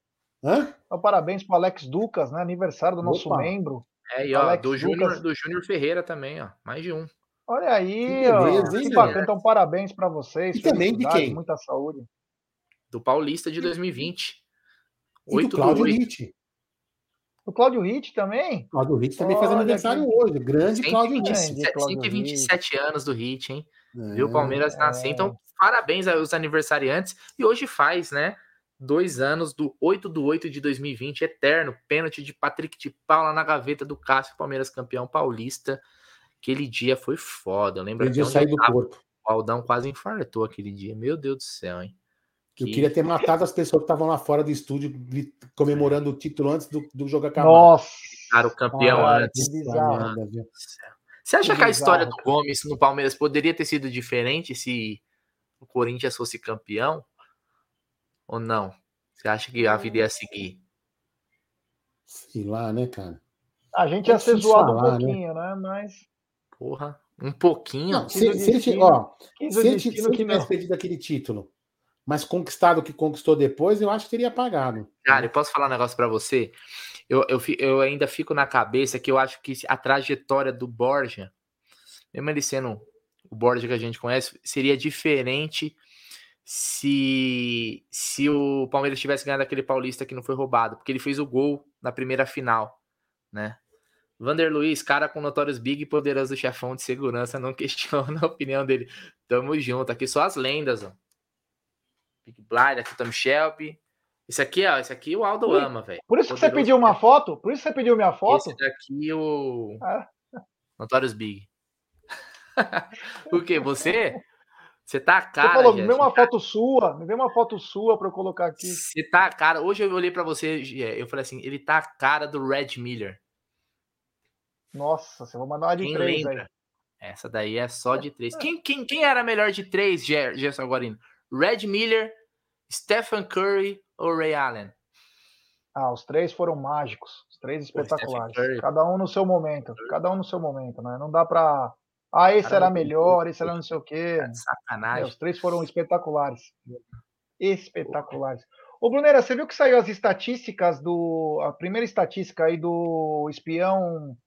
Hã? Então, parabéns para Alex Ducas, né? Aniversário do nosso Opa. membro. É, e ó, do Júnior, do Júnior Ferreira também, ó. Mais de um. Olha aí, que beleza, ó. Que bacana. Então, parabéns para vocês. E também de quem? Muita saúde do Paulista de 2020. E 8 do Cláudio Ritt. O Cláudio Ritt também? Cláudio Ritt também faz aniversário que... hoje. Grande Cláudio Ritt. 127 anos do Ritt, hein? É, Viu? O Palmeiras é... nasceu. Então, parabéns aos aniversariantes. E hoje faz, né? Dois anos do 8 do 8 de 2020, eterno. Pênalti de Patrick de Paula na gaveta do Cássio, Palmeiras campeão paulista. Aquele dia foi foda. Eu lembro aquele dia do corpo. O Aldão quase infartou aquele dia. Meu Deus do céu, hein? Eu queria ter matado as pessoas que estavam lá fora do estúdio comemorando o título antes do, do jogo acabar. Nossa! Cara, o campeão antes. Você acha que a história do Gomes no Palmeiras poderia ter sido diferente se o Corinthians fosse campeão? Ou não? Você acha que a vida ia seguir? Sei lá, né, cara? A gente ia ser zoado falar, um né? pouquinho, né? né? Mas. Porra, um pouquinho. Não, se, se, ele, ó, se, ele, se ele tivesse perdido aquele título mas conquistado o que conquistou depois, eu acho que teria pagado. Cara, eu posso falar um negócio para você? Eu, eu, eu, ainda fico na cabeça que eu acho que a trajetória do Borja, mesmo ele sendo o Borja que a gente conhece, seria diferente se, se o Palmeiras tivesse ganhado aquele paulista que não foi roubado, porque ele fez o gol na primeira final, né? Vander Luiz, cara com notórios big e poderoso chefão de segurança, não questiona a opinião dele. Tamo junto, aqui só as lendas, ó. Big Blind, aqui Tom Shelby. Esse aqui, ó, esse aqui o Aldo por, ama, velho. Por isso que você pediu uma foto? Por isso que você pediu minha foto? Esse daqui o ah. Notorious Big. Por quê? Você Você tá cara. Você falou, me vê uma tá... foto sua, me vê uma foto sua para eu colocar aqui. Você tá cara. Hoje eu olhei para você, eu falei assim, ele tá a cara do Red Miller. Nossa, você vai mandar uma de quem três lembra? aí. Essa daí é só de três. Quem, quem, quem era melhor de três, Gerson Guarino? Red Miller, Stephen Curry ou Ray Allen? Ah, os três foram mágicos, os três espetaculares. Cada um no seu momento, cada um no seu momento, né? Não dá para ah, esse era melhor, esse era não sei o quê. É sacanagem. os três foram espetaculares. Espetaculares. Ô, Brunera, você viu que saiu as estatísticas do. A primeira estatística aí do espião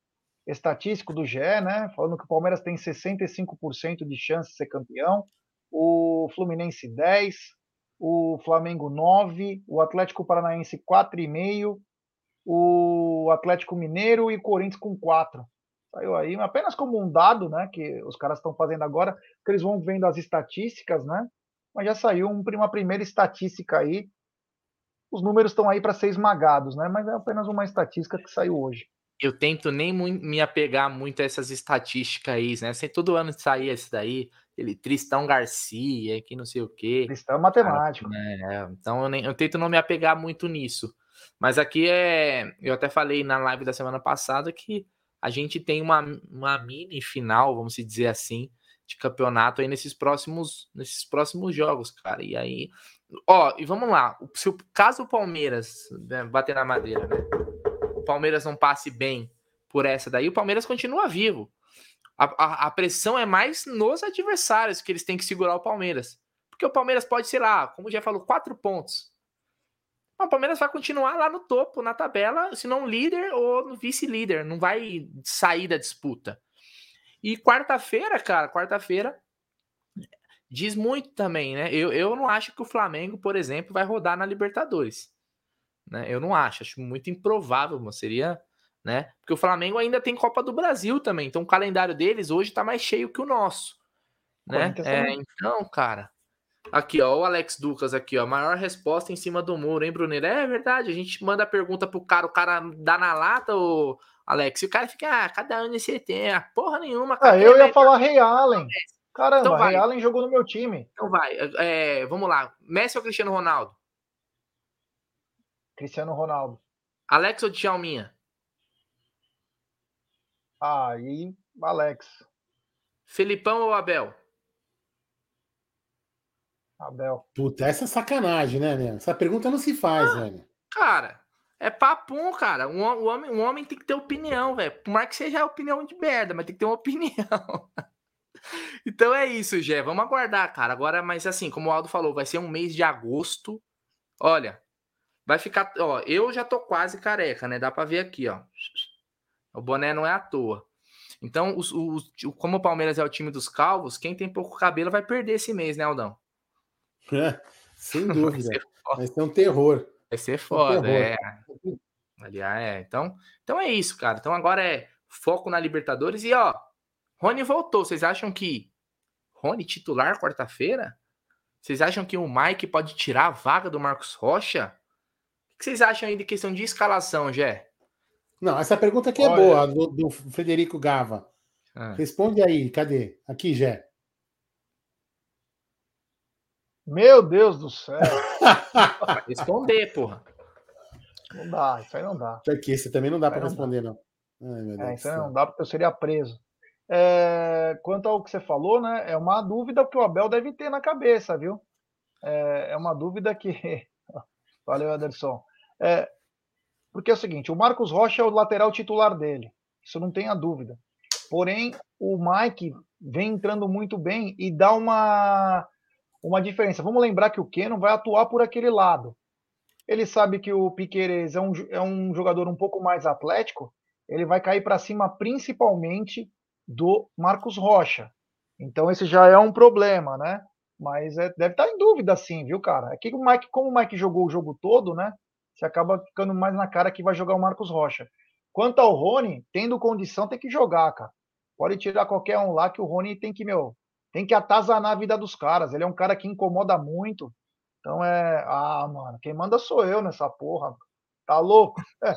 estatístico do GE, né? Falando que o Palmeiras tem 65% de chance de ser campeão, o Fluminense 10, o Flamengo 9, o Atlético Paranaense 4,5, o Atlético Mineiro e Corinthians com 4. Saiu aí, apenas como um dado, né? Que os caras estão fazendo agora, que eles vão vendo as estatísticas, né? Mas já saiu uma primeira estatística aí. Os números estão aí para ser esmagados, né? Mas é apenas uma estatística que saiu hoje. Eu tento nem me apegar muito a essas estatísticas aí, né? Sem todo ano sair esse daí, ele Tristão Garcia, que não sei o quê. Tristão é matemático. né? Então eu, nem, eu tento não me apegar muito nisso. Mas aqui é. Eu até falei na live da semana passada que a gente tem uma, uma mini final, vamos dizer assim, de campeonato aí nesses próximos, nesses próximos jogos, cara. E aí, ó, e vamos lá. Se o caso o Palmeiras né, bater na madeira, né? O Palmeiras não passe bem por essa daí, o Palmeiras continua vivo. A, a, a, pressão é mais nos adversários que eles têm que segurar o Palmeiras. Porque o Palmeiras pode, sei lá, como já falou, quatro pontos o Palmeiras vai continuar lá no topo, na tabela, se não líder ou vice-líder, não vai sair da disputa. E quarta-feira, cara, quarta-feira diz muito também, né? Eu, eu não acho que o Flamengo, por exemplo, vai rodar na Libertadores. Né? Eu não acho, acho muito improvável, mas seria, né? Porque o Flamengo ainda tem Copa do Brasil também, então o calendário deles hoje tá mais cheio que o nosso. Né? É, então, cara, Aqui, ó, o Alex Ducas aqui, ó, maior resposta em cima do muro, hein, Bruneiro? É verdade, a gente manda a pergunta pro cara, o cara dá na lata, o Alex, e o cara fica, ah, cada ano esse tem, ah, porra nenhuma. Cara, ah, eu ia falar Rei Allen. Caramba, então Rei Allen jogou no meu time. Então vai, é, vamos lá, Messi ou Cristiano Ronaldo? Cristiano Ronaldo. Alex ou Djalminha? Ah, e Alex. Felipão ou Abel? Abel. Puta, essa é sacanagem, né, né? Essa pergunta não se faz, ah, velho. Cara, é papum, cara. Um, um, homem, um homem tem que ter opinião, velho. Por mais que seja opinião de merda, mas tem que ter uma opinião. então é isso, Gé. Vamos aguardar, cara. Agora, mas assim, como o Aldo falou, vai ser um mês de agosto. Olha, vai ficar. Ó, eu já tô quase careca, né? Dá pra ver aqui, ó. O boné não é à toa. Então, os, os, como o Palmeiras é o time dos calvos, quem tem pouco cabelo vai perder esse mês, né, Aldão? É, sem dúvida. Vai ser, vai ser, um terror. Vai ser foda, um é. Aliás, é. Então, então é isso, cara. Então agora é foco na Libertadores e ó, Rony voltou. Vocês acham que Rony titular quarta-feira? Vocês acham que o Mike pode tirar a vaga do Marcos Rocha? O que vocês acham aí de questão de escalação, Jé? Não, essa pergunta aqui é Olha... boa, do, do Frederico Gava. Ah. Responde aí, cadê? Aqui, Jé. Meu Deus do céu. responder, porra. Não dá, isso aí não dá. Aqui, você também não dá para responder, não. Ai, é, isso aí não dá, porque eu seria preso. É, quanto ao que você falou, né? É uma dúvida que o Abel deve ter na cabeça, viu? É, é uma dúvida que. Valeu, Anderson. É, porque é o seguinte: o Marcos Rocha é o lateral titular dele. Isso não tenha dúvida. Porém, o Mike vem entrando muito bem e dá uma uma diferença. Vamos lembrar que o Keno vai atuar por aquele lado. Ele sabe que o Piqueires é um, é um jogador um pouco mais atlético, ele vai cair para cima principalmente do Marcos Rocha. Então esse já é um problema, né? Mas é, deve estar tá em dúvida sim, viu, cara? É que o Mike, como o Mike jogou o jogo todo, né? Você acaba ficando mais na cara que vai jogar o Marcos Rocha. Quanto ao Rony, tendo condição, tem que jogar, cara. Pode tirar qualquer um lá que o Rony tem que, meu, tem que atazanar a vida dos caras. Ele é um cara que incomoda muito. Então é. Ah, mano, quem manda sou eu nessa porra. Tá louco? É.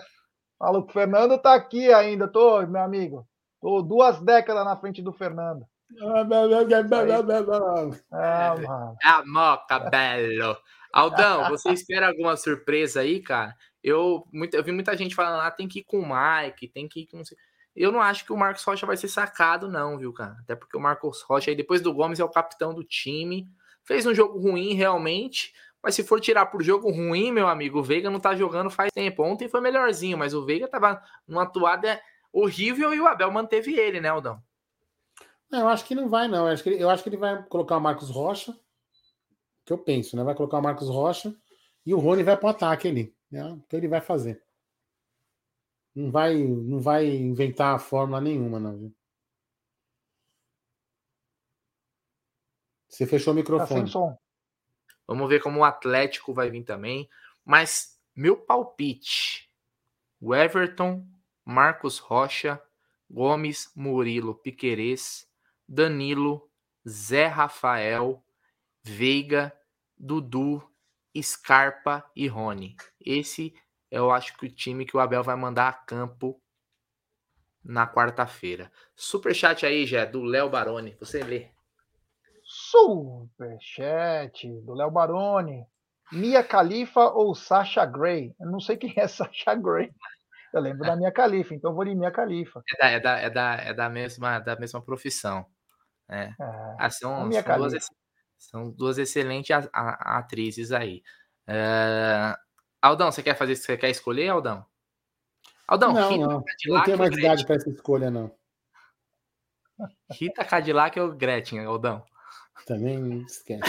Maluco, o Fernando tá aqui ainda, tô, meu amigo. Tô duas décadas na frente do Fernando. Ah, mano. Amor, cabelo. Aldão, você espera alguma surpresa aí, cara? Eu, eu vi muita gente falando lá, ah, tem que ir com o Mike, tem que ir com. Eu não acho que o Marcos Rocha vai ser sacado, não, viu, cara? Até porque o Marcos Rocha, aí, depois do Gomes, é o capitão do time. Fez um jogo ruim, realmente. Mas se for tirar por jogo ruim, meu amigo, o Veiga não tá jogando faz tempo. Ontem foi melhorzinho, mas o Veiga tava numa toada horrível e o Abel manteve ele, né, Aldão? Não, eu acho que não vai, não. Eu acho que ele, eu acho que ele vai colocar o Marcos Rocha, que eu penso, né? Vai colocar o Marcos Rocha e o Rony vai pro ataque ali. Né? O que ele vai fazer? Não vai, não vai inventar a fórmula nenhuma, não, viu? Você fechou o microfone. Tá Vamos ver como o Atlético vai vir também. Mas meu palpite: o Everton, Marcos Rocha, Gomes, Murilo, Piquerez, Danilo, Zé Rafael, Veiga, Dudu, Scarpa e Rony. Esse eu acho que o time que o Abel vai mandar a campo na quarta-feira. Superchat aí, já do Léo Baroni. Você lê. Superchat do Léo Baroni. Mia Khalifa ou Sasha Gray? Eu não sei quem é Sasha Gray. Eu lembro da Mia Khalifa, então vou de Mia Khalifa. É da, é da, é da, é da, mesma, da mesma profissão. É. é. Ah, são, são, duas, são, duas, excelentes a, a, atrizes aí. É... Aldão, você quer fazer? Você quer escolher, Aldão? Aldão, não, Rita não. Cadillac não tenho mais idade para essa escolha, não. Rita Cadillac ou Gretchen, Aldão? Também esquece.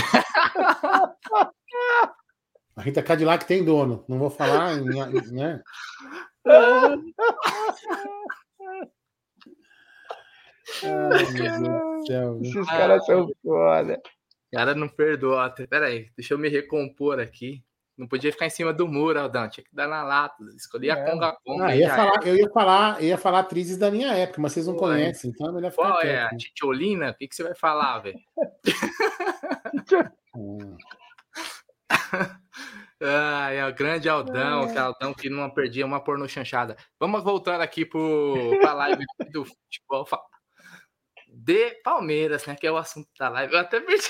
A Rita Cadillac tem dono, não vou falar, né? Ai, Esses caras são foda. Cara, não perdoa. Pera aí, deixa eu me recompor aqui. Não podia ficar em cima do muro, Aldão. Tinha que dar na lata. Escolhi a é. Conga Conga. Ah, ia falar, eu ia falar, eu ia falar atrizes da minha época, mas vocês não Pô, conhecem, então é melhor ficar Qual quieto, é? A Titiolina? O que, que você vai falar, velho? ah, é o grande Aldão, é. Aldão que não perdia uma porno chanchada. Vamos voltando aqui para a live do futebol. De Palmeiras, né? Que é o assunto da live. Eu até perdi.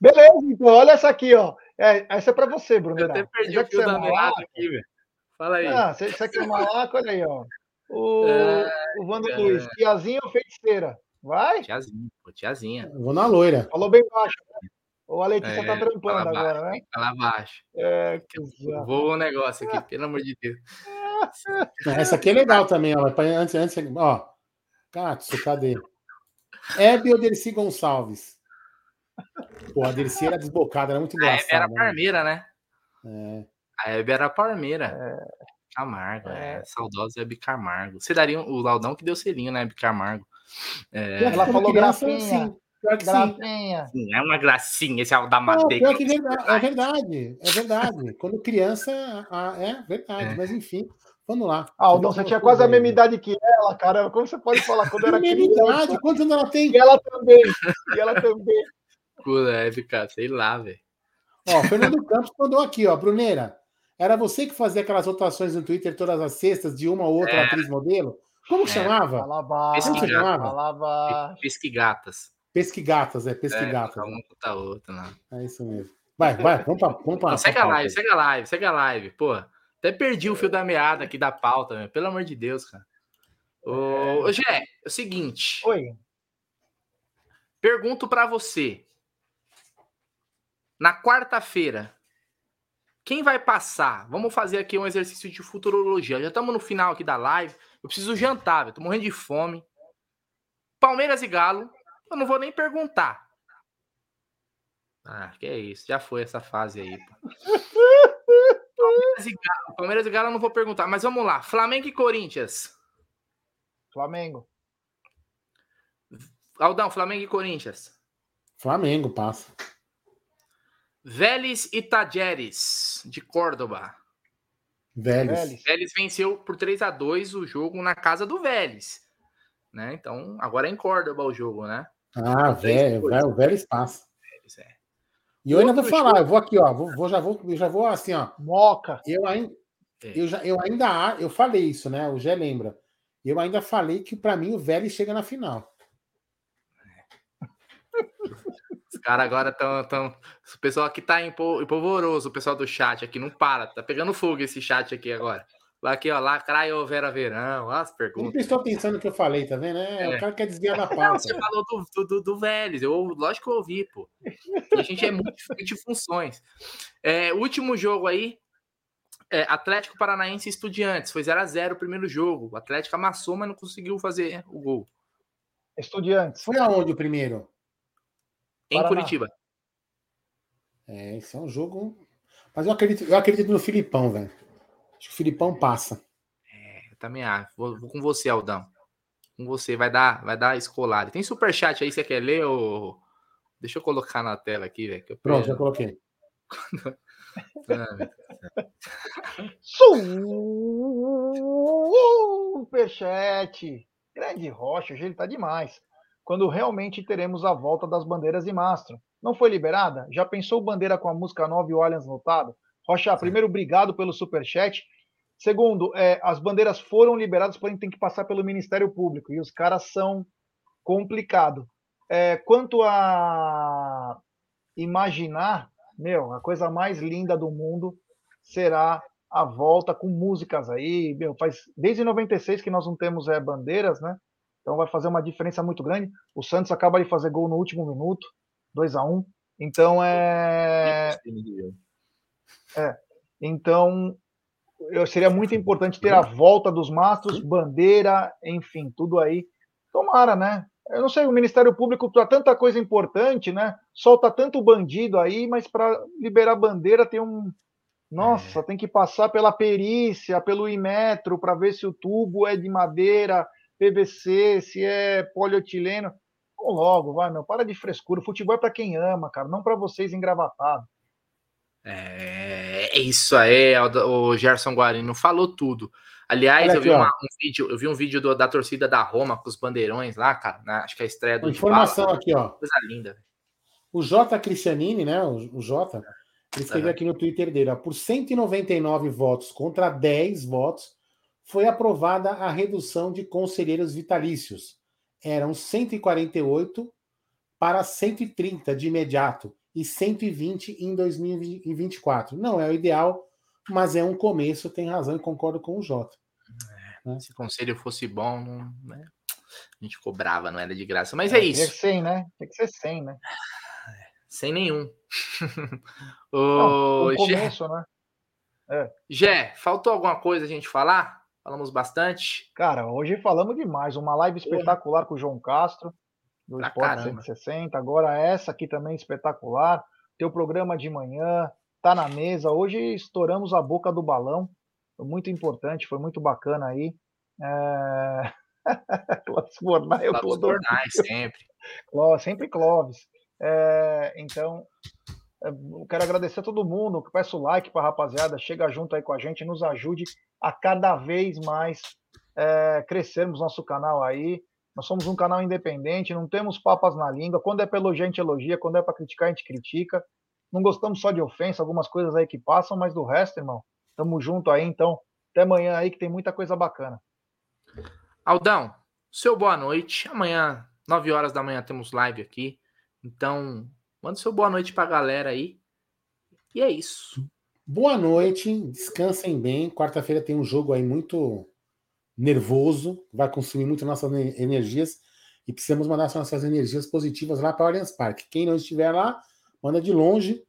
Beleza, então olha essa aqui, ó. É, essa é para você, Bruno. Eu até perdi Já o fio da é meada aqui, velho. Fala aí. Ah, você, você quer malaco, olha aí, ó. O, é, o Wanda é. Luiz, tiazinha ou feiticeira? Vai? Tiazinha, pô, tiazinha. Eu vou na loira. Falou bem baixo, né? Ou a Letícia tá é, tá trampando agora, baixo, né? Fala baixo. É, que Vou o negócio aqui, pelo amor de Deus. Essa aqui é legal também, ó. Antes, antes, ó. Katsu, cadê? Hebe ou Dercy Gonçalves? Pô, a Dercy era desbocada, era muito engraçada. A Hebe era parmeira, né? É. A Hebe era parmeira. É. Camargo, é. é. Saudosa Hebe Camargo. Você daria o Laudão que deu selinho, né, Hebe Camargo? É... Ela falou gracinha. Sim. gracinha. Sim, é uma gracinha esse da madeira. É, é verdade, é verdade. Quando criança, é verdade, é. mas enfim. Vamos lá. Ah, Aldão, você tinha quase a mesma idade que ela, cara. Como você pode falar quando era criança? idade? Quantos anos ela tem? E ela também. E ela também. Deve, cara, sei lá, velho. Ó, Fernando Campos mandou aqui, ó. Bruneira, era você que fazia aquelas rotações no Twitter todas as sextas de uma ou outra é. atriz modelo? Como é. chamava? Como chamava? Pesquigatas. Pesquigatas, é, pesquigatas. É, uma contra outra, né? É isso mesmo. Vai, vai, vamos pra, vamos pra, Não, segue a live, segue a live, segue a live, porra. Até perdi o fio da meada aqui da pauta, meu. pelo amor de Deus, cara. Ô, ô Gé, é o seguinte. Oi. Pergunto para você. Na quarta-feira, quem vai passar? Vamos fazer aqui um exercício de futurologia. Já estamos no final aqui da live. Eu preciso jantar, velho. Tô morrendo de fome. Palmeiras e Galo, eu não vou nem perguntar. Ah, que é isso. Já foi essa fase aí. Palmeiras e Galo. Palmeiras e Galo eu não vou perguntar, mas vamos lá. Flamengo e Corinthians. Flamengo. Aldão, Flamengo e Corinthians. Flamengo, passa. Vélez e Tajeres, de Córdoba. Vélez. Vélez venceu por 3 a 2 o jogo na casa do Vélez. Né? Então, agora é em Córdoba o jogo, né? Ah, velho, o Vélez passa. Vélez, é. E eu ainda vou falar, eu vou aqui, ó, vou, vou, já vou, já vou assim, ó. Moca. Eu ainda, é. eu, já, eu ainda, eu falei isso, né? O Gé lembra. Eu ainda falei que para mim o Vélez chega na final. Os caras agora estão. Tão... O pessoal aqui tá empolvoroso, o pessoal do chat aqui não para. Tá pegando fogo esse chat aqui agora. Lá aqui, ó, lacraia ou Vera Verão, as perguntas. Não prestou atenção no que eu falei, tá vendo? É, é. O cara quer desviar da pauta. Não, você falou do, do, do Vélez, eu, lógico que eu ouvi, pô. A gente é muito de funções. É, último jogo aí, é, Atlético Paranaense Estudiantes, foi 0x0 o primeiro jogo. O Atlético amassou, mas não conseguiu fazer o gol. Estudiantes. Foi aonde o primeiro? Em Paraná. Curitiba. É, esse é um jogo. Mas eu acredito, eu acredito no Filipão, velho. Acho que o Filipão passa. É, eu também acho. Vou, vou, com você, Aldão. Com você, vai dar, vai dar escolar. Tem superchat aí, você quer ler? Ou... Deixa eu colocar na tela aqui, velho. Pronto, já coloquei. Superchat. Grande Rocha, hoje ele tá demais. Quando realmente teremos a volta das bandeiras de mastro. Não foi liberada? Já pensou bandeira com a música nova e o Allianz notado? Rocha, primeiro, obrigado pelo superchat. Segundo, é, as bandeiras foram liberadas, porém tem que passar pelo Ministério Público. E os caras são complicado. É, quanto a imaginar, meu, a coisa mais linda do mundo será a volta com músicas aí. Meu, faz desde 96 que nós não temos é, bandeiras, né? Então vai fazer uma diferença muito grande. O Santos acaba de fazer gol no último minuto, 2 a 1 Então é. É. Então, eu, seria muito importante ter a volta dos mastros, bandeira, enfim, tudo aí. Tomara, né? Eu não sei, o Ministério Público para tanta coisa importante, né? Solta tanto bandido aí, mas para liberar bandeira tem um. Nossa, é. tem que passar pela perícia, pelo Imetro, para ver se o tubo é de madeira, PVC, se é polietileno. Vamos logo, vai, meu. Para de frescura. O futebol é para quem ama, cara, não para vocês engravatados. É, é isso aí, o Gerson Guarino falou tudo. Aliás, eu vi uma, um vídeo, eu vi um vídeo do, da torcida da Roma com os bandeirões lá, cara. Né? Acho que é a estreia do. Informação aqui, ó. Coisa linda. O J. Cristianini, né? O, o J. Ele escreveu aqui no Twitter dele: ó, por 199 votos contra 10 votos, foi aprovada a redução de conselheiros vitalícios. Eram 148 para 130 de imediato e 120 em 2024. Não é o ideal, mas é um começo, tem razão e concordo com o Jota. É, né? Se o conselho fosse bom, não, né? a gente cobrava, não era de graça. Mas é, é isso. Tem que ser 100, né? Tem que ser 100, né? Sem nenhum. o não, começo, Gé, né? É. Gé, faltou alguma coisa a gente falar? Falamos bastante. Cara, hoje falamos demais. Uma live espetacular com o João Castro do pra Esporte caramba. 160. Agora essa aqui também espetacular. Teu programa de manhã, tá na mesa. Hoje estouramos a boca do balão. Foi muito importante, foi muito bacana aí. É... Clóvis Bornai, eu tô Bornai, sempre. Clóvis, sempre Clóvis. É... Então, quero agradecer a todo mundo. Peço like para a rapaziada. Chega junto aí com a gente, nos ajude a cada vez mais é, crescermos nosso canal aí. Nós somos um canal independente, não temos papas na língua. Quando é para elogiar, a gente elogia. Quando é para criticar, a gente critica. Não gostamos só de ofensa, algumas coisas aí que passam, mas do resto, irmão, tamo junto aí. Então, até amanhã aí que tem muita coisa bacana. Aldão, seu boa noite. Amanhã, 9 horas da manhã, temos live aqui. Então, manda seu boa noite pra galera aí. E é isso. Boa noite, descansem bem. Quarta-feira tem um jogo aí muito nervoso, vai consumir muito nossas energias e precisamos mandar nossas energias positivas lá para o Allianz Parque. Quem não estiver lá, manda de longe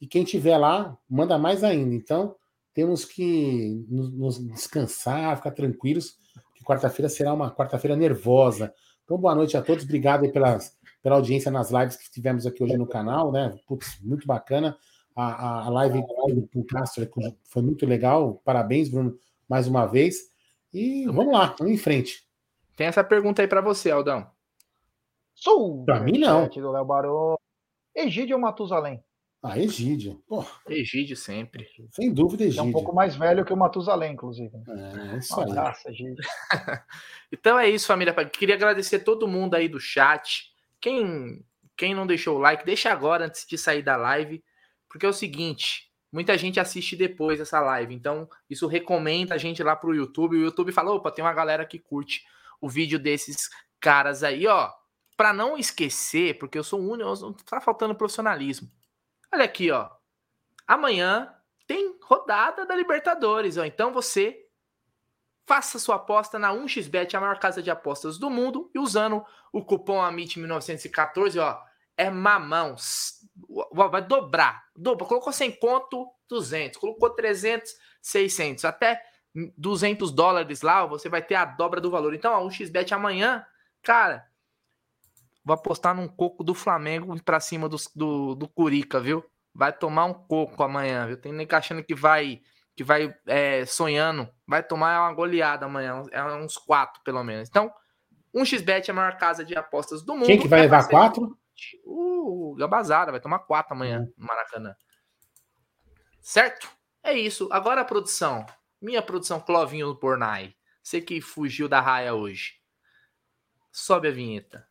e quem estiver lá, manda mais ainda. Então, temos que nos, descansar, ficar tranquilos, que quarta-feira será uma quarta-feira nervosa. Então, boa noite a todos, obrigado pelas, pela audiência nas lives que tivemos aqui hoje no canal, né? Putz, muito bacana. A, a, a live com o Castro foi muito legal. Parabéns, Bruno, mais uma vez. E vamos lá, vamos em frente. Tem essa pergunta aí para você, Aldão. Sou. Para mim, não. Do Léo Barão. Egídio ou Matusalém? Ah, Egídio. Pô. Egídio sempre. Sem dúvida, Egídio. É um pouco mais velho que o Matusalém, inclusive. É, isso aí. Egídio. então é isso, família. Queria agradecer todo mundo aí do chat. Quem, quem não deixou o like, deixa agora antes de sair da live. Porque é o seguinte, muita gente assiste depois essa live. Então, isso recomenda a gente lá pro YouTube. O YouTube fala: opa, tem uma galera que curte o vídeo desses caras aí, ó. para não esquecer, porque eu sou único, tá faltando profissionalismo. Olha aqui, ó. Amanhã tem rodada da Libertadores, ó. Então você faça sua aposta na 1xBet, a maior casa de apostas do mundo, e usando o cupom AMIT1914, ó, é mamão. Vai dobrar. Dobra. Colocou 100 conto, 200. Colocou 300, 600. Até 200 dólares lá, você vai ter a dobra do valor. Então, ó, 1xBet amanhã, cara, vou apostar num coco do Flamengo pra cima do, do, do Curica, viu? Vai tomar um coco amanhã, viu? Tem nem achando que vai que vai é, sonhando, vai tomar uma goleada amanhã, é uns quatro pelo menos. Então, um xbet é a maior casa de apostas do mundo. Quem que vai levar quatro? O Gabazada vai tomar quatro amanhã uhum. no Maracanã. Certo? É isso. Agora a produção. Minha produção Clovinho Pornai. Você que fugiu da raia hoje. Sobe a vinheta.